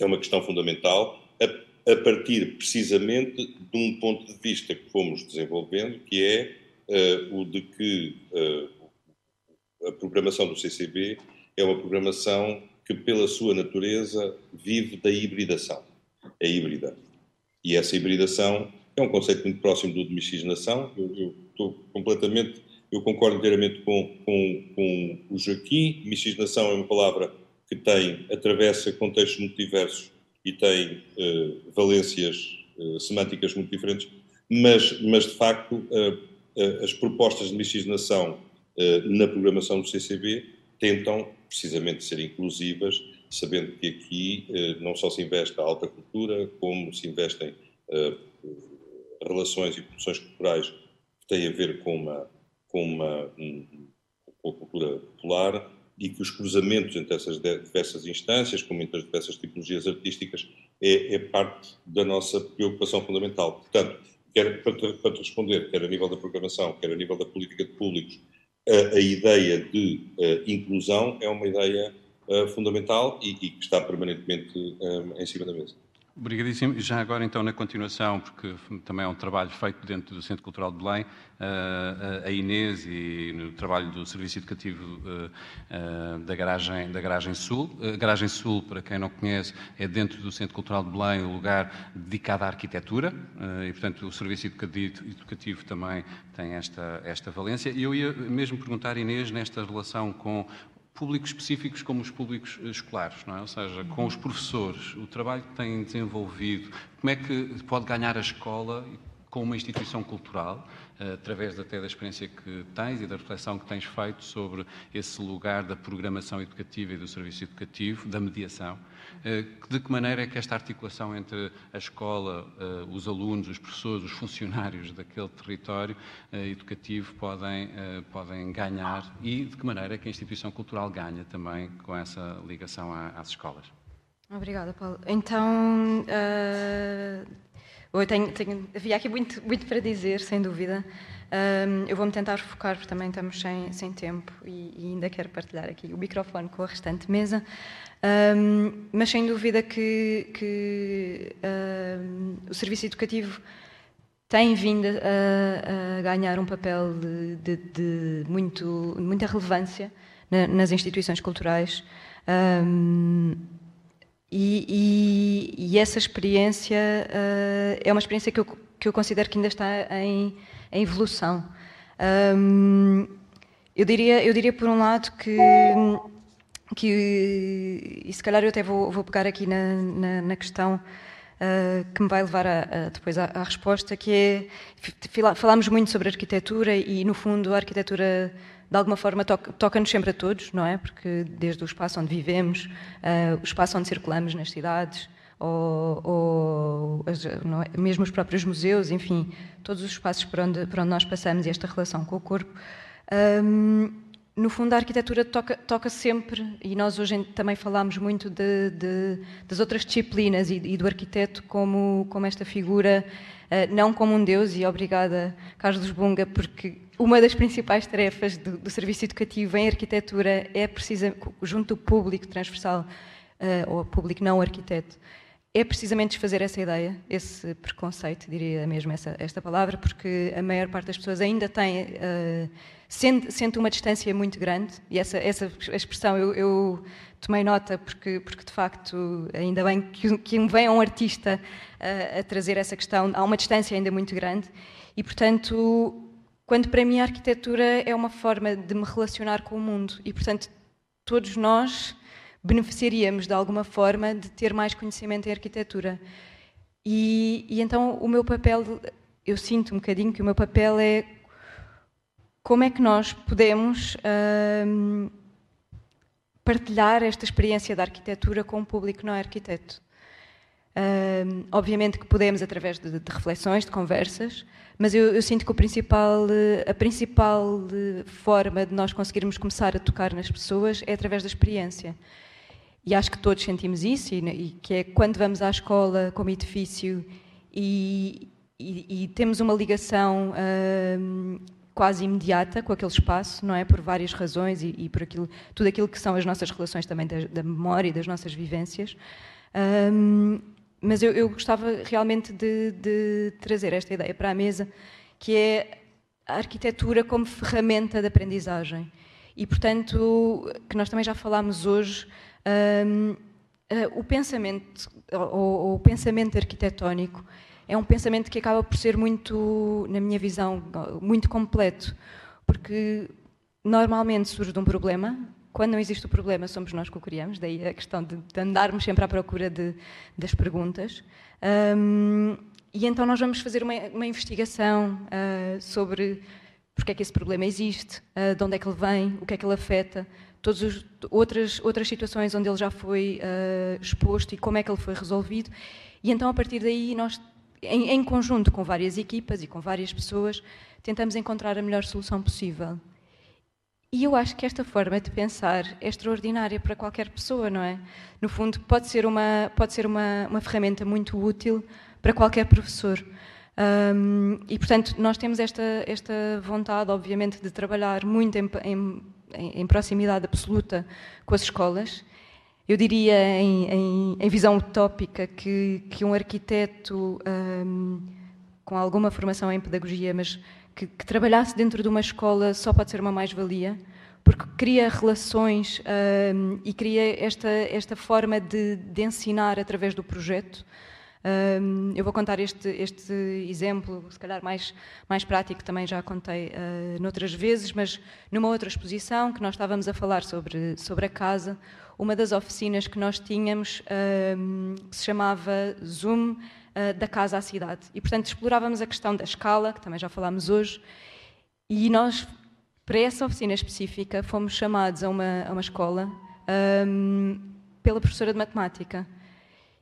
é uma questão fundamental, a, a, partir precisamente de um ponto de vista que fomos desenvolvendo, que é uh, o de que uh, a programação do CCB é uma programação que, pela sua natureza, vive da hibridação. É híbrida. E essa hibridação é um conceito muito próximo do de miscigenação. Eu, eu estou completamente eu concordo inteiramente com, com, com o Joaquim. Miscigenação é uma palavra que tem, atravessa contextos muito diversos e tem uh, valências uh, semânticas muito diferentes, mas, mas de facto uh, as propostas de miscigenação na programação do CCB tentam precisamente ser inclusivas, sabendo que aqui não só se investe a alta cultura, como se investem relações e produções culturais que têm a ver com uma com, uma, com a cultura popular e que os cruzamentos entre essas diversas instâncias, como entre as diversas tipologias artísticas, é, é parte da nossa preocupação fundamental. Portanto, quer, para, te, para te responder, quer a nível da programação, quer a nível da política de públicos, a, a ideia de a, inclusão é uma ideia a, fundamental e, e, que está permanentemente em cima da mesa. Obrigadíssimo. Já agora, então, na continuação, porque também é um trabalho feito dentro do Centro Cultural de Belém, eh, a Inês e no trabalho do Serviço Educativo eh, eh, da Garagem, da Garagem Sul. A Garagem Sul, para quem não conhece, é dentro do Centro Cultural de Belém um lugar dedicado à arquitetura e, portanto, o Serviço Educativo também tem esta, esta valência. E eu ia mesmo perguntar, Inês, nesta relação com públicos específicos como os públicos escolares, não é? ou seja, com os professores, o trabalho que têm desenvolvido, como é que pode ganhar a escola com uma instituição cultural, eh, através até da experiência que tens e da reflexão que tens feito sobre esse lugar da programação educativa e do serviço educativo, da mediação, eh, de que maneira é que esta articulação entre a escola, eh, os alunos, os professores, os funcionários daquele território educativo podem, podem ganhar e de que maneira é que a instituição cultural ganha também com essa ligação às escolas? Obrigada, Paulo. Então, uh, eu tenho, tenho, havia aqui muito, muito para dizer, sem dúvida. Um, eu vou-me tentar focar, porque também estamos sem, sem tempo e, e, ainda quero partilhar aqui o microfone com a restante mesa. Um, mas sem dúvida que, que um, o serviço educativo tem vindo a, a ganhar um papel de, de, de muito, muita relevância na, nas instituições culturais. E, e, e essa experiência uh, é uma experiência que eu, que eu considero que ainda está em, em evolução. Eu, diria, eu diria, por um lado, que, que e se calhar eu até vou, vou pegar aqui na, na, na questão uh, que me vai levar a, a, depois à, à, resposta, que é, falámos muito sobre arquitetura e, no fundo, a arquitetura de alguma forma toca-nos sempre a todos, não é? Porque desde o espaço onde vivemos, uh, o espaço onde circulamos nas cidades, ou, ou é? mesmo os próprios museus, enfim, todos os espaços por onde, por onde nós passamos e esta relação com o corpo. Um, no fundo, a arquitetura toca, toca, sempre, e nós hoje também falamos muito de, de, das outras disciplinas e, e, do arquiteto como, como esta figura, uh, não como um deus, e obrigada, Carlos Bunga, porque uma das principais tarefas do, do, serviço educativo em arquitetura é precisa, junto do público transversal uh, ou público não arquiteto, é precisamente desfazer essa ideia, esse preconceito, diria mesmo essa, esta palavra, porque a maior parte das pessoas ainda tem, uh, sente, sente, uma distância muito grande, e essa, essa expressão eu, eu, tomei nota porque, porque de facto, ainda bem que, que venha um artista uh, a trazer essa questão, há uma distância ainda muito grande, e portanto quando para mim a arquitetura é uma forma de me relacionar com o mundo e, portanto, todos nós beneficiaríamos de alguma forma de ter mais conhecimento em arquitetura. E, e então o meu papel, eu sinto um bocadinho que o meu papel é como é que nós podemos hum, partilhar esta experiência da arquitetura com um público não é arquiteto. Uh, obviamente que podemos através de, de, reflexões, de conversas, mas eu, eu, sinto que o principal, a principal forma de nós conseguirmos começar a tocar nas pessoas é através da experiência. E acho que todos sentimos isso, e, e que é quando vamos à escola como edifício e, e, e temos uma ligação uh, quase imediata com aquele espaço, não é? Por várias razões e, e, por aquilo, tudo aquilo que são as nossas relações também da, da memória e das nossas vivências. Um, mas eu, eu, gostava realmente de, de, trazer esta ideia para a mesa, que é a arquitetura como ferramenta de aprendizagem. E, portanto, que nós também já falámos hoje, um, uh, o pensamento, o pensamento arquitetónico é um pensamento que acaba por ser muito, na minha visão, muito completo, porque normalmente surge de um problema. Quando não existe o problema, somos nós que o criamos, daí a questão de, de andarmos sempre à procura de, das perguntas. Um, e então nós vamos fazer uma, uma investigação uh, sobre porque é que esse problema existe, uh, de onde é que ele vem, o que é que ele afeta, todas as outras, outras situações onde ele já foi uh, exposto e como é que ele foi resolvido. E então, a partir daí, nós em, em conjunto com várias equipas e com várias pessoas, tentamos encontrar a melhor solução possível. E eu acho que esta forma de pensar é extraordinária para qualquer pessoa, não é? No fundo, pode ser uma, pode ser uma, uma ferramenta muito útil para qualquer professor. Um, e, portanto, nós temos esta, esta vontade, obviamente, de trabalhar muito em, em, em proximidade absoluta com as escolas eu diria, em, em, em visão utópica, que, que um arquiteto um, com alguma formação em pedagogia, mas que, que, trabalhasse dentro de uma escola só pode ser uma mais-valia, porque cria relações um, e cria esta, esta forma de, de ensinar através do projeto. Um, eu vou contar este, este exemplo, se calhar mais, mais prático, também já contei uh, noutras vezes, mas numa outra exposição que nós estávamos a falar sobre, sobre a casa, uma das oficinas que nós tínhamos um, se chamava Zoom uh, da casa à cidade. E, portanto, explorávamos a questão da escala, que também já falámos hoje, e nós, para essa oficina específica, fomos chamados a uma, a uma escola um, pela professora de matemática.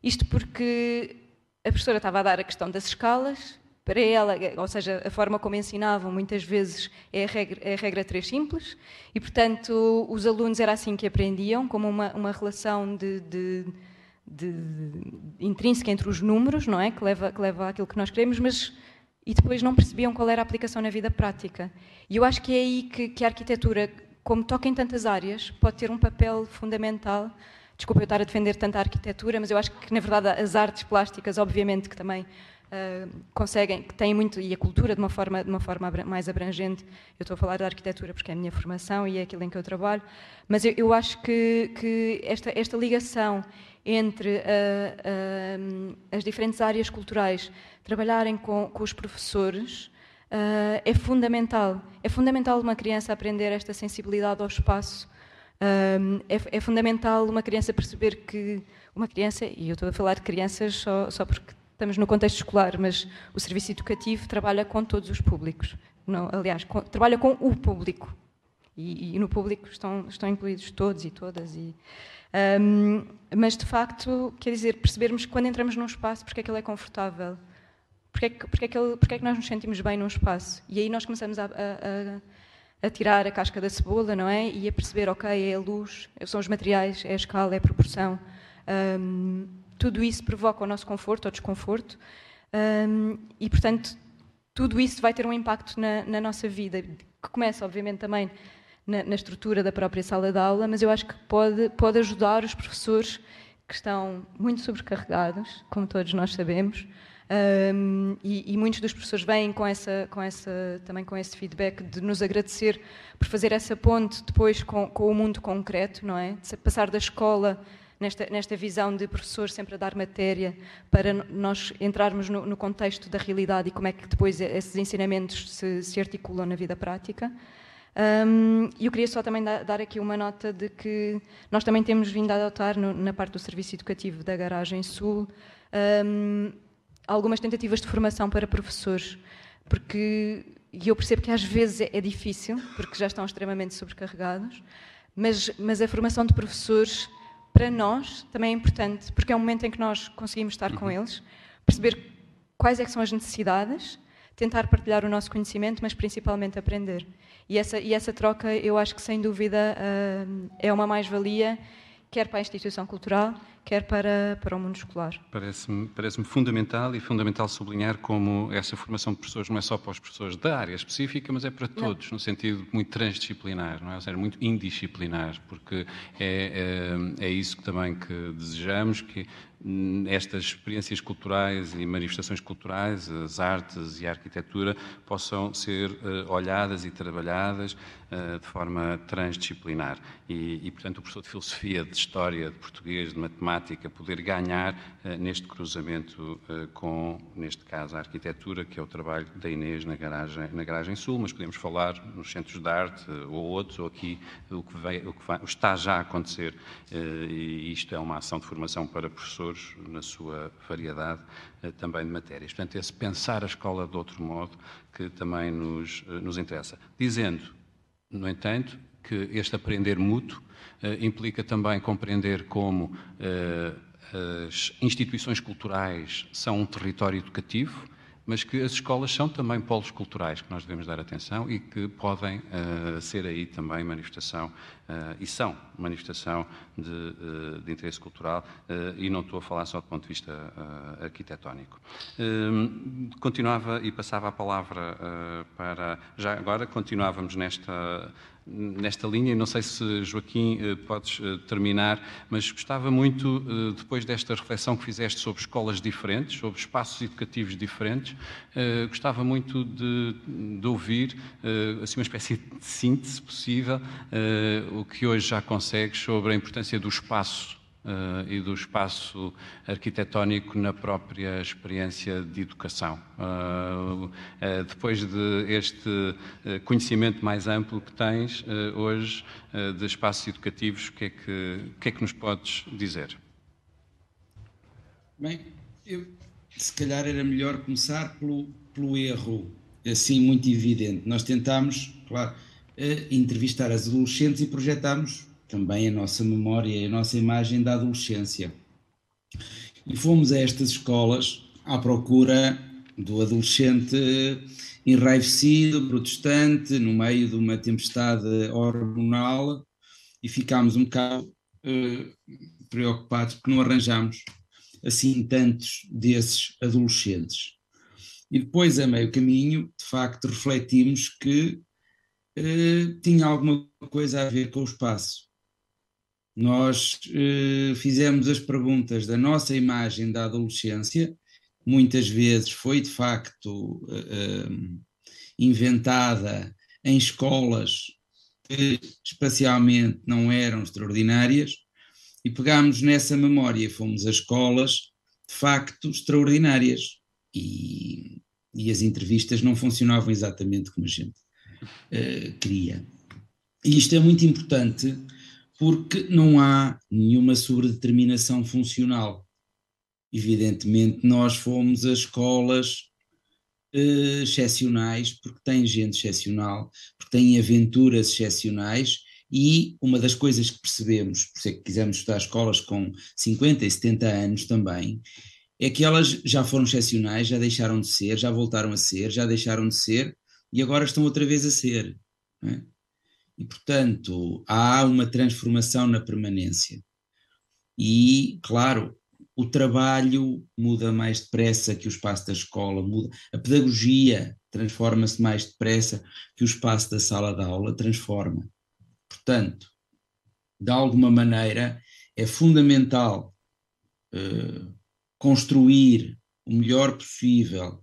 Isto porque a professora estava a dar a questão das escalas, para ela, ou seja, a forma como ensinavam muitas vezes é a regra, é a regra 3 simples, e portanto os alunos era assim que aprendiam, como uma, uma relação de, de, de, intrínseca entre os números, não é? Que leva, que leva àquilo que nós queremos, mas e depois não percebiam qual era a aplicação na vida prática. E eu acho que é aí que, que a arquitetura, como toca em tantas áreas, pode ter um papel fundamental. Desculpa eu estar a defender tanta arquitetura, mas eu acho que, na verdade, as artes plásticas, obviamente, que também uh, conseguem, que têm muito, e a cultura de uma forma, de uma forma mais abrangente, eu estou a falar da arquitetura porque é a minha formação e é aquilo em que eu trabalho, mas eu, eu acho que, que esta, esta ligação entre uh, uh, as diferentes áreas culturais trabalharem com, com os professores uh, é fundamental. É fundamental uma criança aprender esta sensibilidade ao espaço. É, é, fundamental uma criança perceber que uma criança, e eu estou a falar de crianças só, só porque estamos no contexto escolar, mas o serviço educativo trabalha com todos os públicos. Não, aliás, com, trabalha com o público. E, e, no público estão, estão incluídos todos e todas. E, um, mas, de facto, quer dizer, percebermos quando entramos num espaço, porque é que ele é confortável, porque é que, porque é que, ele, porque é que nós nos sentimos bem num espaço. E aí nós começamos a, a, a, tirar a casca da cebola, não é? E a perceber, ok, é a luz, são os materiais, é a escala, é a proporção. Um, tudo isso provoca o nosso conforto ou desconforto um, e, portanto, tudo isso vai ter um impacto na, na nossa vida, que começa, obviamente, também na, na, estrutura da própria sala de aula, mas eu acho que pode, pode ajudar os professores que estão muito sobrecarregados, como todos nós sabemos, um, e, e, muitos dos professores vêm com essa, com essa, também com esse feedback de nos agradecer por fazer essa ponte depois com, com o mundo concreto, não é? De passar da escola nesta, nesta visão de professores sempre a dar matéria para nós entrarmos no, no contexto da realidade e como é que depois esses ensinamentos se, se articulam na vida prática. Um, eu queria só também dar aqui uma nota de que nós também temos vindo a adotar no, na parte do serviço educativo da Garagem Sul um, algumas tentativas de formação para professores, porque e eu percebo que às vezes é, é difícil, porque já estão extremamente sobrecarregados, Mas, mas a formação de professores, para nós, também é importante, porque é um momento em que nós conseguimos estar com uhum. eles, perceber quais é são as necessidades, tentar partilhar o nosso conhecimento, mas principalmente aprender. E essa, e essa troca, eu acho que sem dúvida uh, é uma mais-valia, quer para a instituição cultural, quer para, para o mundo escolar. Parece-me parece fundamental e fundamental sublinhar como essa formação de professores não é só para os professores da área específica, mas é para todos, não. no sentido muito transdisciplinar, não é? ou seja, muito indisciplinar, porque é, é, é isso também que desejamos, que estas experiências culturais e manifestações culturais, as artes e a arquitetura, possam ser uh, olhadas e trabalhadas uh, de forma transdisciplinar. E, e, portanto, o professor de filosofia, de história, de português, de matemática, poder ganhar uh, neste cruzamento com, neste caso, a arquitetura, que é o trabalho da Inês na garagem, na garagem Sul, mas podemos falar nos centros de arte ou outros, ou aqui o que, o que vai, está já a acontecer. e isto é uma ação de formação para professores na sua variedade eh, também de matérias. Portanto, esse pensar a escola de outro modo que também nos, eh, nos interessa. Dizendo, no entanto, que este aprender mútuo eh, implica também compreender como as instituições culturais são um território educativo mas que as escolas são também polos culturais que nós devemos dar atenção e que podem uh, ser aí também manifestação, uh, e são manifestação de, uh, de interesse cultural, e não estou a falar só do ponto de vista arquitetónico. continuava e passava a palavra para. Já agora continuávamos nesta nesta linha, e não sei se, Joaquim, eh, podes eh, terminar, mas gostava muito, eh, depois desta reflexão que fizeste sobre escolas diferentes, sobre espaços educativos diferentes, gostava muito de, de ouvir assim, uma espécie de síntese possível, o que hoje já consegues sobre a importância do espaço Uh, e do espaço arquitetónico na própria experiência de educação. Uh, uh, depois de este conhecimento mais amplo que tens hoje de espaços educativos, o que, é que, que, é que nos podes dizer? Bem, eu, se calhar era melhor começar pelo, pelo erro, assim muito evidente. Nós tentámos, claro, entrevistar as adolescentes e projetámos também a nossa memória e a nossa imagem da adolescência. E fomos a estas escolas à procura do adolescente enraivecido, protestante, no meio de uma tempestade hormonal, e ficámos um bocado uh, preocupados porque não arranjámos assim tantos desses adolescentes. E depois, a meio caminho, de facto, refletimos que uh, tinha alguma coisa a ver com o espaço nós eh, fizemos as perguntas da nossa imagem da adolescência, muitas vezes foi de facto eh, eh, inventada em escolas que espacialmente não eram extraordinárias, e pegámos nessa memória fomos a escolas de facto extraordinárias. E, e as entrevistas não funcionavam exatamente como a gente queria. E isto é muito importante porque não há nenhuma sobredeterminação funcional. Evidentemente, nós fomos a escolas uh, excepcionais, porque têm gente excepcional, porque têm aventuras excepcionais, e uma das coisas que percebemos, por isso é que quisemos estudar escolas com 50 e 70 anos também, é que elas já foram excepcionais, já deixaram de ser, já voltaram a ser, já deixaram de ser, e agora estão outra vez a ser. É? E, portanto, há uma transformação na permanência. E, claro, o trabalho muda mais depressa que o espaço da escola, muda. a pedagogia transforma-se mais depressa que o espaço da sala de aula transforma. Portanto, de alguma maneira, é fundamental uh, construir o melhor possível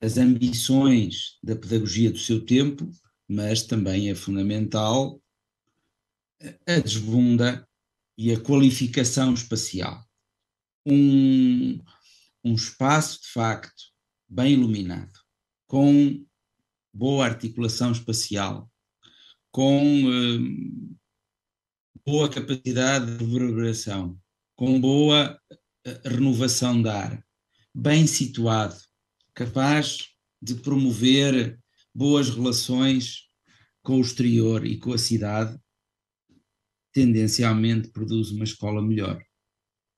as ambições da pedagogia do seu tempo mas também é fundamental a desbunda e a qualificação espacial. Um, um espaço, de facto, bem iluminado, com boa articulação espacial, com um, boa capacidade de reverberação, com boa eh, renovação de ar, bem situado, capaz de promover boas relações com o exterior e com a cidade, tendencialmente produz uma escola melhor.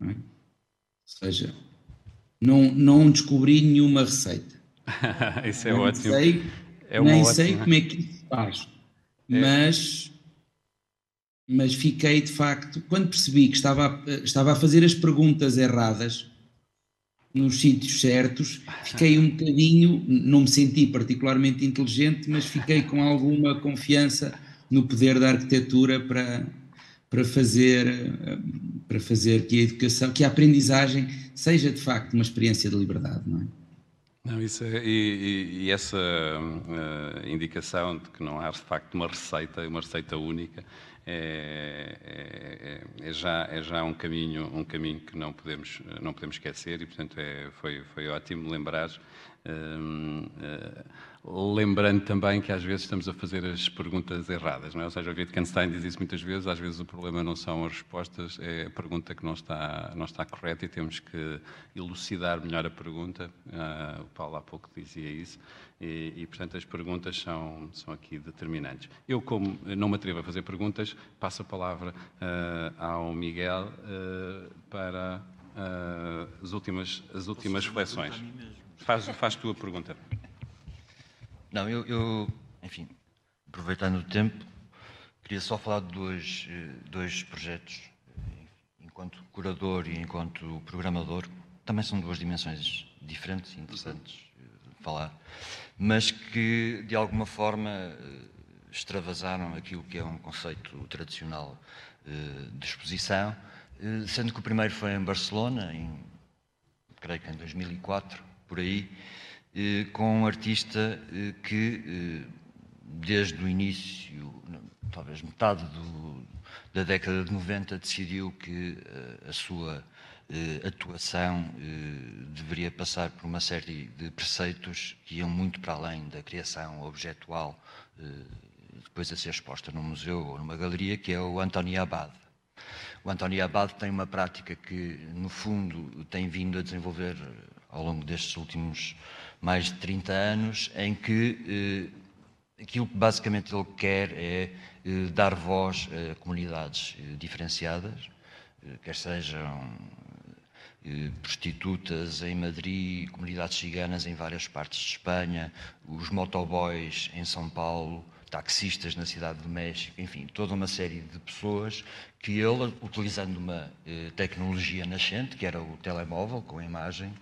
É? Ou seja, não, não descobri nenhuma receita. *laughs* Isso é nem ótimo. Sei, é nem ótima... sei como é que isso faz, é. mas, mas fiquei de facto, quando percebi que estava a, estava a fazer as perguntas erradas nos sítios certos, fiquei um bocadinho, não me senti particularmente inteligente, mas fiquei com alguma confiança no poder da arquitetura para, para fazer para fazer que a educação, que a aprendizagem seja de facto uma experiência de liberdade, não é? Não, isso é, e, e, essa uh, indicação de que não há de facto uma receita, uma receita única, é, é, é, já, é já um caminho, um caminho que não podemos, não podemos esquecer e, portanto, é, foi, foi ótimo lembrar. Uh, uh, lembrando também que às vezes estamos a fazer as perguntas erradas, não é? Ou seja, o Wittgenstein diz isso muitas vezes, às vezes o problema não são as respostas, é a pergunta que não está, não está correta e temos que elucidar melhor a pergunta. Uh, o Paulo há pouco dizia isso. E, e, portanto, as perguntas são, são aqui determinantes. Eu, como não me atrevo a fazer perguntas, passo a palavra uh, ao Miguel uh, para as últimas, as últimas reflexões. Faz, faz tu a pergunta. Não, eu, eu, enfim, aproveitando o tempo, queria só falar de dois, eh, dois projetos. Enquanto curador e enquanto programador, também são duas dimensões diferentes e interessantes de falar, mas que de alguma forma eh, extravasaram aquilo que é um conceito tradicional eh, de exposição, sendo que o primeiro foi em Barcelona, em, creio que em 2004, por aí, eh, com um artista eh, que, eh, desde o início, talvez metade do, da década de 90, decidiu que a sua atuação deveria passar por uma série de preceitos que iam muito para além da criação objetual, depois a ser exposta num museu ou numa galeria, que é o António Abad. O António Abad tem uma prática que, no fundo, tem vindo a desenvolver ao longo destes últimos mais de 30 anos, em que eh, aquilo que basicamente ele quer é eh, dar voz a comunidades eh, diferenciadas, eh, quer sejam eh, prostitutas em Madrid, comunidades ciganas em várias partes de Espanha, os motoboys em São Paulo, taxistas na cidade do México, enfim, toda uma série de pessoas que ele, utilizando uma eh, tecnologia nascente, que era o telemóvel com imagem,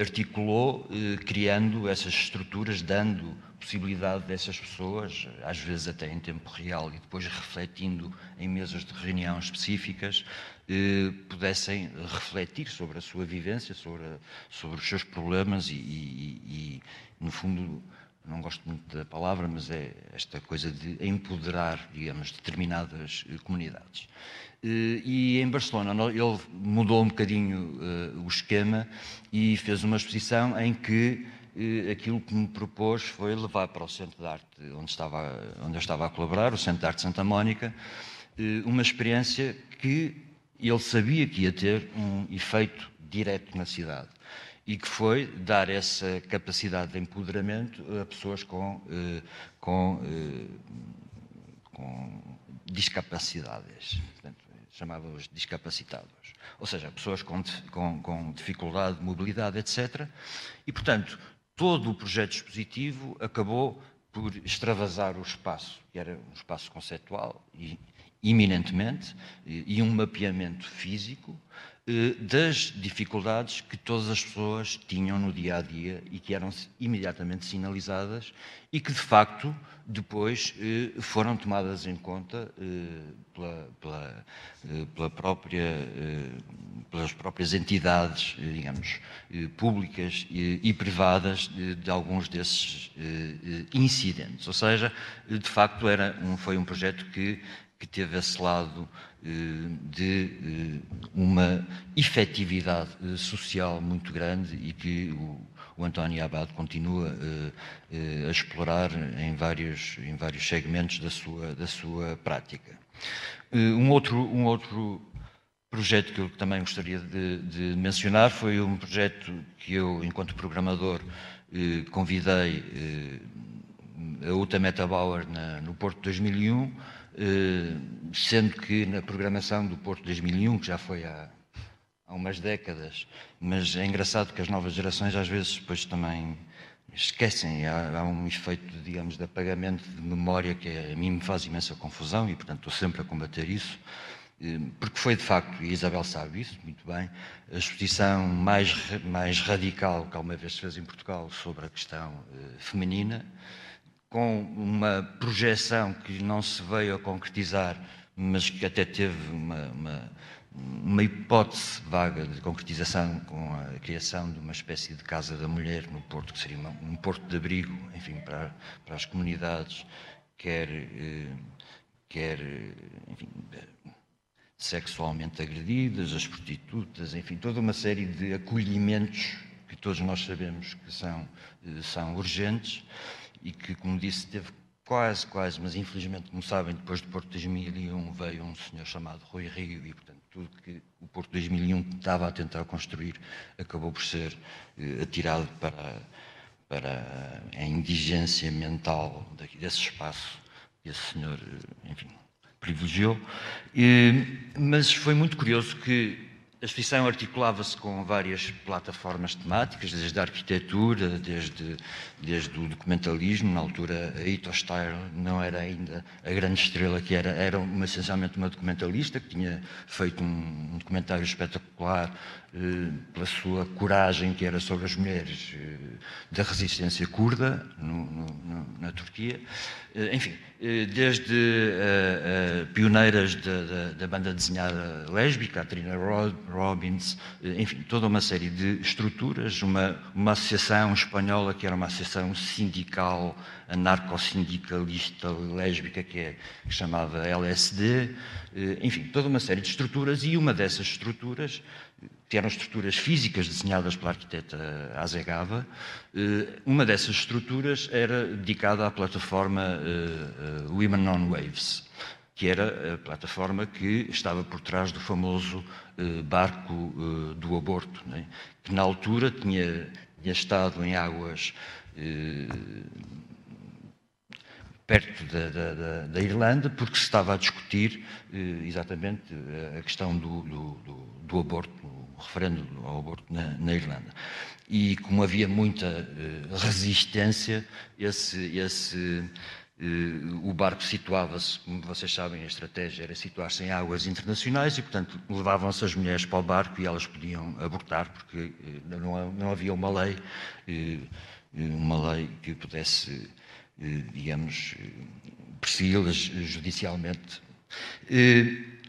articulou, eh, criando essas estruturas, dando possibilidade dessas pessoas, às vezes até em tempo real e depois refletindo em mesas de reunião específicas, eh, pudessem refletir sobre a sua vivência, sobre, sobre os seus problemas e, e, e, no fundo, não gosto muito da palavra, mas é esta coisa de empoderar, digamos, determinadas comunidades. Eh, e em Barcelona ele mudou um bocadinho uh, o esquema e fez uma exposição em que uh, aquilo que me propôs foi levar para o Centro de Arte onde, estava, onde eu estava a colaborar, o Centro de Arte Santa Mónica, uma experiência que ele sabia que ia ter um efeito direto na cidade e que foi dar essa capacidade de empoderamento a pessoas com, com, com discapacidades. Portanto, chamava-os discapacitados, ou seja, pessoas com, com, com, dificuldade de mobilidade, etc. E, portanto, todo o projeto expositivo acabou por extravasar o espaço, que era um espaço conceptual e iminentemente, e um mapeamento físico eh, das dificuldades que todas as pessoas tinham no dia a dia e que eram imediatamente sinalizadas e que, de facto, depois eh, foram tomadas em conta eh, pela, pela, pela própria, pelas próprias entidades, digamos, públicas e privadas de, alguns desses incidentes. Ou seja, de facto, era um, foi um projeto que que teve esse lado eh, de eh, uma efetividade eh, social muito grande e que o, o António Abad continua a explorar em vários, em vários segmentos da sua, da sua prática. Um outro, um outro projeto que eu também gostaria de, de mencionar foi um projeto que eu, enquanto programador, convidei a Uta Metabauer na, no Porto 2001, sendo que na programação do Porto 2001, que já foi há, há umas décadas, mas é engraçado que as novas gerações às vezes depois também esquecem, há, há, um efeito, digamos, de apagamento de memória que é, a mim me faz imensa confusão e, portanto, estou sempre a combater isso, eh, porque foi de facto, e a Isabel sabe isso muito bem, a exposição mais, mais radical que alguma vez se fez em Portugal sobre a questão eh, feminina, com uma projeção que não se veio a concretizar, mas que até teve uma, uma uma hipótese vaga de concretização com a criação de uma espécie de Casa da Mulher no Porto, que seria um porto de abrigo, enfim, para, para as comunidades, quer, eh, quer enfim, sexualmente agredidas, as prostitutas, enfim, toda uma série de acolhimentos que todos nós sabemos que são, eh, são urgentes e que, como disse, teve quase, quase, mas infelizmente, como sabem, depois do Porto 2001 veio um senhor chamado Rui Rio e, portanto, tudo que o Porto 2001 estava a tentar construir acabou por ser eh, atirado para, para a indigência mental desse espaço que esse senhor, eh, enfim, privilegiou. Mas foi muito curioso que a exposição articulava-se com várias plataformas temáticas, desde a arquitetura, desde, desde o documentalismo. Na altura, a Ito não era ainda a grande estrela que era, era uma, essencialmente uma documentalista que tinha feito um, um documentário espetacular pela sua coragem, que era sobre as mulheres eh, da resistência curda no, no, na Turquia. Eh, enfim, desde pioneiras da, da, da, banda desenhada lésbica, a Trina Robbins, enfim, toda uma série de estruturas, uma, uma associação espanhola que era uma associação sindical, anarco-sindicalista lésbica, que é que chamava LSD, enfim, toda uma série de estruturas, e uma dessas estruturas que eram estruturas físicas desenhadas pela arquiteta Azegava. Eh, uma dessas estruturas era dedicada à plataforma eh, eh, Women on Waves, que era a plataforma que estava por trás do famoso barco do aborto, né? que na altura tinha, tinha estado em águas perto da, da, da, Irlanda, porque se estava a discutir exatamente a questão do, do, do aborto referendo ao aborto na, na, Irlanda. E como havia muita uh, resistência, esse, esse, uh, o barco situava-se, como vocês sabem, a estratégia era situar-se em águas internacionais e, portanto, levavam-se as mulheres para o barco e elas podiam abortar, porque não, não, havia uma lei, uma lei que pudesse, digamos, persegui-las judicialmente.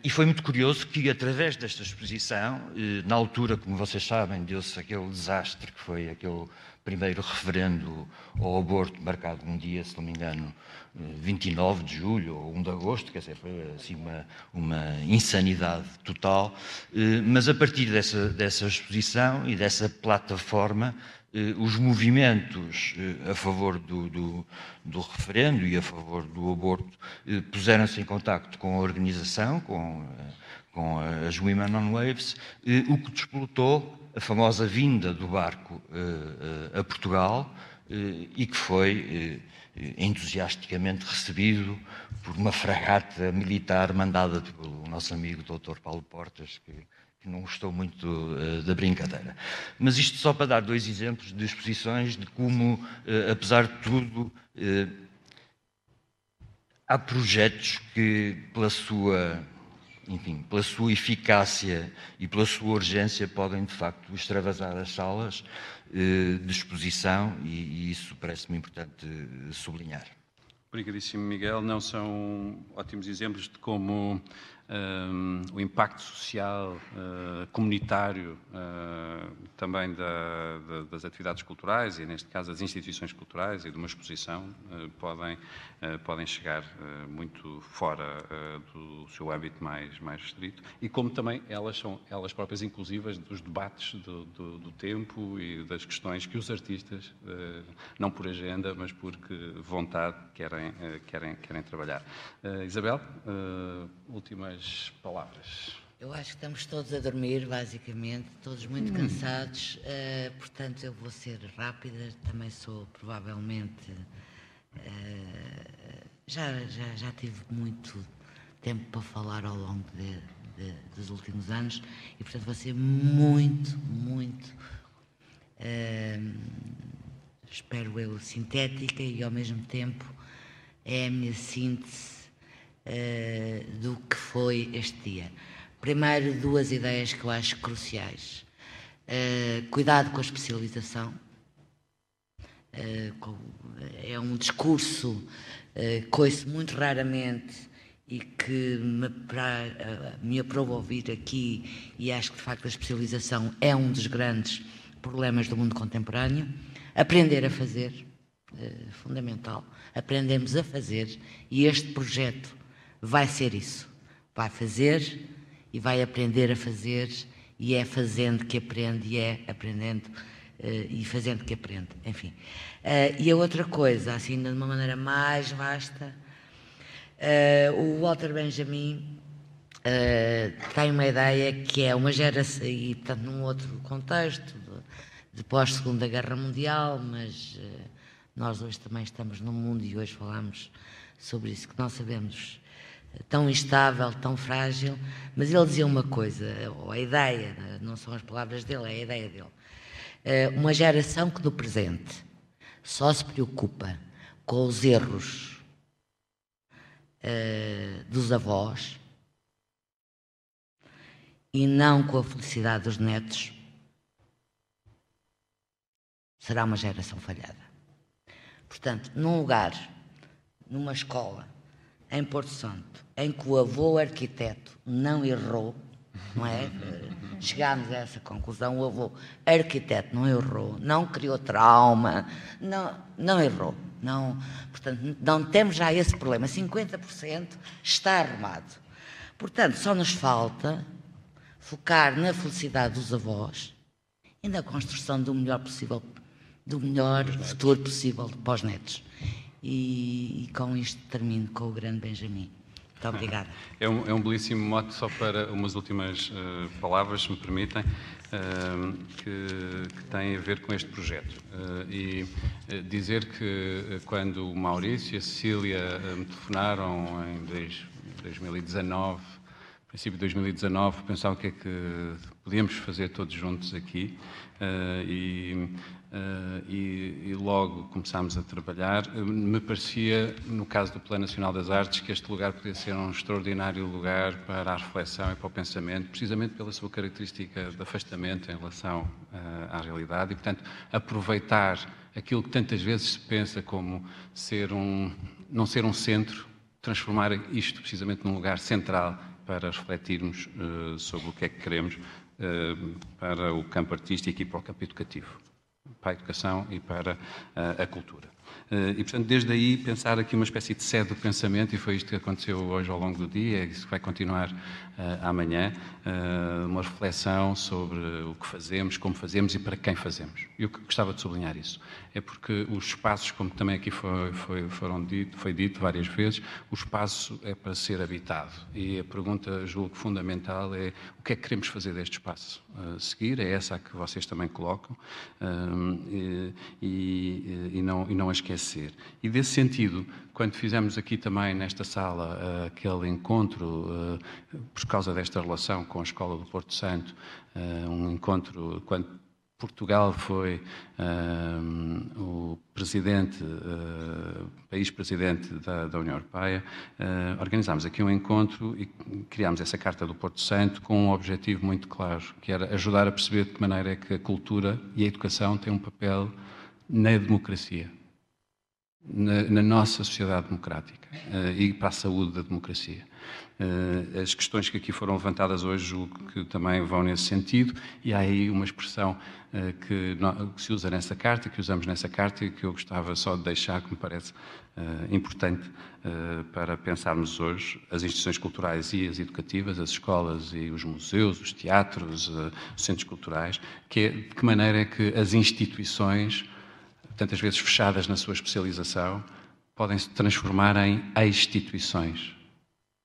E foi muito curioso que, através desta exposição, eh, na altura, como vocês sabem, deu-se aquele desastre que foi aquele primeiro referendo ao aborto, marcado um dia, se não me engano, 29 eh, de julho ou 1 de agosto, quer dizer, foi assim uma, uma insanidade total. Eh, mas a partir dessa, dessa exposição e dessa plataforma, eh, os movimentos eh, a favor do, do, do, referendo e a favor do aborto eh, puseram-se em contacto com a organização, com, com as Women on Waves, o que despolutou a famosa vinda do barco a Portugal e que foi entusiasticamente recebido por uma fragata militar mandada pelo nosso amigo Dr. Paulo Portas, que que não gostou muito uh, da brincadeira. Mas isto só para dar dois exemplos de exposições de como, uh, apesar de tudo, uh, há projetos que, pela sua, enfim, pela sua eficácia e pela sua urgência, podem de facto extravasar as salas de exposição e, e isso parece-me importante sublinhar. Obrigadíssimo, Miguel. Não são ótimos exemplos de como um, o impacto social, uh, comunitário, uh, também da, da, das atividades culturais e, neste caso, das instituições culturais e de uma exposição, uh, podem, podem chegar muito fora do seu âmbito mais, mais restrito e como também elas são elas próprias inclusivas dos debates do, do, do tempo e das questões que os artistas, não por agenda, mas porque vontade, querem, querem, querem trabalhar. Isabel, últimas palavras. Eu acho que estamos todos a dormir, basicamente, todos muito hum. cansados, uh, portanto eu vou ser rápida, também sou provavelmente já, já, já tive muito tempo para falar ao longo de, de, dos últimos anos e, portanto, vou ser muito, muito, uh, espero eu, sintética e, ao mesmo tempo, é a minha síntese uh, do que foi este dia. Primeiro, duas ideias que eu acho cruciais. Uh, cuidado com a especialização. Com, é um discurso uh, coice muito raramente e que me, pra, uh, me aprova ouvir aqui, e acho que de facto a especialização é um dos grandes problemas do mundo contemporâneo. Aprender a fazer, uh, fundamental. Aprendemos a fazer e este projeto vai ser isso. Vai fazer e vai aprender a fazer, e é fazendo que aprende, e é aprendendo uh, e fazendo que aprende. Enfim. e a outra coisa, assim, de uma maneira mais vasta Uh, o Walter Benjamin tem uma ideia que é uma geração, e portanto num outro contexto, de, pós-segunda guerra mundial, mas nós hoje também estamos no mundo e hoje falamos sobre isso, que não sabemos tão instável, tão frágil, mas ele dizia uma coisa, ou a ideia, não são as palavras dele, é a ideia dele. Uma geração que no presente só se preocupa com os erros uh, dos avós e não com a felicidade dos netos, será uma geração falhada. Portanto, num lugar, numa escola, em Porto Santo, em que o avô arquiteto não errou, não é? Chegámos a essa conclusão, o avô arquiteto não errou, não criou trauma, não, não errou. Não, portanto, não temos já esse problema. 50% está arrumado. Portanto, só nos falta focar na felicidade dos avós e na construção do melhor possível, do melhor futuro possível para os netos. E, e com isto termino com o grande Benjamin. Muito obrigada. *laughs* É um, é um belíssimo mote só para umas últimas uh, palavras, se me permitem, uh, que, que, têm a ver com este projeto. Uh, e dizer que quando o Maurício e a Cecília me telefonaram em 2019, princípio de 2019, pensavam o que é que podíamos fazer todos juntos aqui. e Uh, e, e, logo começámos a trabalhar. Uh, me parecia, no caso do Plano Nacional das Artes, que este lugar podia ser um extraordinário lugar para a reflexão e para o pensamento, precisamente pela sua característica de afastamento em relação uh, à realidade e, portanto, aproveitar aquilo que tantas vezes se pensa como ser um, não ser um centro, transformar isto precisamente num lugar central para refletirmos sobre o que é que queremos para o campo artístico e para o campo educativo para a educação e para a cultura. Eh, e, portanto, desde aí pensar aqui uma espécie de sede do pensamento, e foi isto que aconteceu hoje ao longo do dia, é isso vai continuar amanhã, uh, uma reflexão sobre o que fazemos, como fazemos e para quem fazemos. Eu gostava de sublinhar isso. É porque os espaços, como também aqui foi, foi, foram dito, foi dito várias vezes, o espaço é para ser habitado. E a pergunta, julgo fundamental, é o que é que queremos fazer deste espaço? Uh, seguir, é essa a que vocês também colocam, e, e, e, não, e não a esquecer. E desse sentido, quando fizemos aqui também nesta sala uh, aquele encontro, uh, por causa desta relação com a Escola do Porto Santo, uh, um encontro quando Portugal foi o presidente, país presidente da, da União Europeia, organizámos aqui um encontro e criámos essa Carta do Porto Santo com um objetivo muito claro, que era ajudar a perceber de que maneira é que a cultura e a educação têm um papel na democracia na, na nossa sociedade democrática uh, e para a saúde da democracia. Uh, as questões que aqui foram levantadas hoje julgo que também vão nesse sentido, e há aí uma expressão no, que, se usa nessa carta, que usamos nessa carta e que eu gostava só de deixar, que me parece importante para pensarmos hoje as instituições culturais e as educativas, as escolas e os museus, os teatros, os centros culturais, que é de que maneira é que as instituições tantas vezes fechadas na sua especialização, podem se transformar em instituições.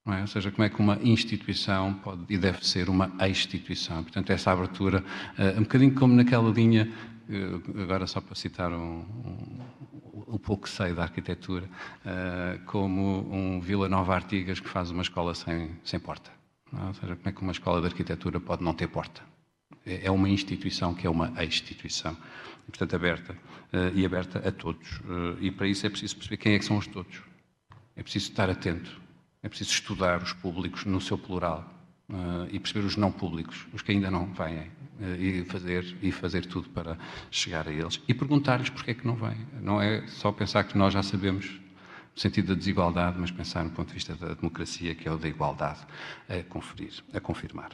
É? Ou seja, como é que uma instituição pode e deve ser uma instituição. Portanto, essa abertura, uh, um bocadinho como naquela linha, uh, agora só para citar um, um, o pouco que sei da arquitetura, uh, como um Vila Nova Artigas que faz uma escola sem, sem porta. Ou seja, como é que uma escola de arquitetura pode não ter porta? É, é uma instituição que é uma instituição, portanto aberta, uh, e aberta a todos. Uh, e para isso é preciso perceber quem é que são os todos. É preciso estar atento, é preciso estudar os públicos no seu plural uh, e perceber os não públicos, os que ainda não vêm, e, fazer, e fazer tudo para chegar a eles. E perguntar-lhes porque é que não vêm. Não é só pensar que nós já sabemos no sentido da desigualdade, mas pensar no ponto de vista da democracia, que é o da igualdade, a conferir, a confirmar.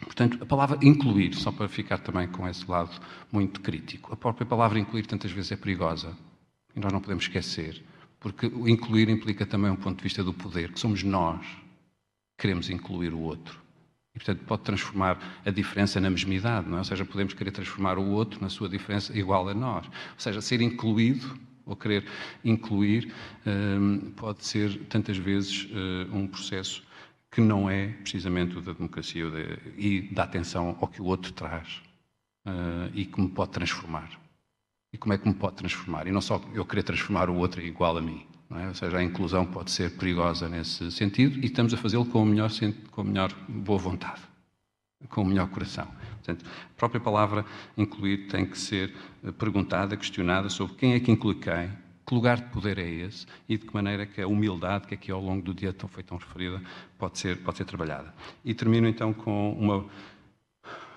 Portanto, a palavra incluir, só para ficar também com esse lado muito crítico, a própria palavra incluir tantas vezes é perigosa e nós não podemos esquecer, porque o incluir implica também um ponto de vista do poder, que somos nós que queremos incluir o outro. E, portanto, pode transformar a diferença na mesmidade, não é? Ou seja, podemos querer transformar o outro na sua diferença igual a nós. Ou seja, ser incluído ou querer incluir hum, pode ser tantas vezes hum, um processo que não é precisamente o da democracia e da atenção ao que o outro traz uh, e que me pode transformar. E como é que me pode transformar? E não só eu querer transformar o outro igual a mim. É? Ou seja, a inclusão pode ser perigosa nesse sentido e estamos a fazê-lo com, melhor, com a melhor boa vontade, com o melhor coração. Portanto, a própria palavra incluir tem que ser eh, perguntada, questionada sobre quem é que inclui quem, que lugar de poder é esse e de que maneira que a humildade, que aqui ao longo do dia tão, foi tão referida, pode ser, pode ser trabalhada. E termino então com uma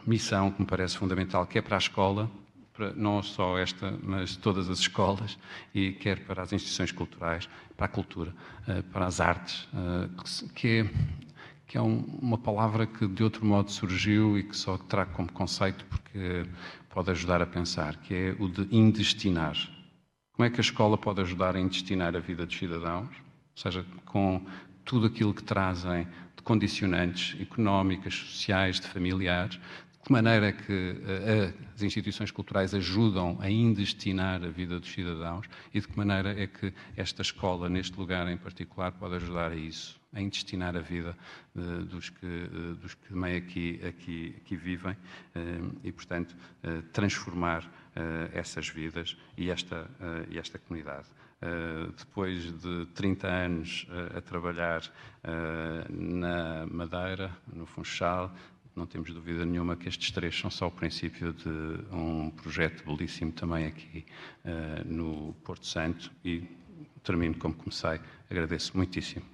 missão que me parece fundamental, que é para a escola, para não só esta, mas todas as escolas, e quer para as instituições culturais, para a cultura, eh, para as artes, eh, que é, que é uma palavra que de outro modo surgiu e que só trago como conceito porque pode ajudar a pensar, que é o de indestinar como é que a escola pode ajudar a intestinar a vida dos cidadãos? Ou seja, com tudo aquilo que trazem de condicionantes económicas, sociais, de familiares, de que maneira é que uh, as instituições culturais ajudam a indestinar a vida dos cidadãos e de que maneira é que esta escola, neste lugar em particular, pode ajudar a isso, a indestinar a vida uh, dos, que, dos que também aqui, aqui, aqui vivem e, portanto, transformar eh, essas vidas e esta, eh, e esta comunidade. Uh, depois de 30 anos uh, a trabalhar uh, na Madeira, no Funchal, não temos dúvida nenhuma que estes três são só o princípio de um projeto belíssimo também aqui no Porto Santo e termino como comecei. Agradeço muitíssimo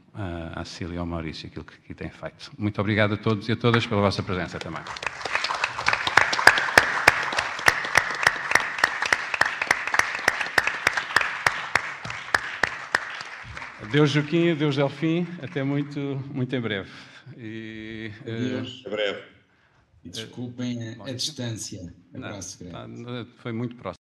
à Cília e ao Maurício aquilo que aqui têm feito. Muito obrigado a todos e a todas pela vossa presença também. Deus Joaquim, Deus Delfim, até muito, muito em breve. E, Adeus. Uh, em breve. E desculpem a, a distância. Abraço não, grande. Foi muito próximo.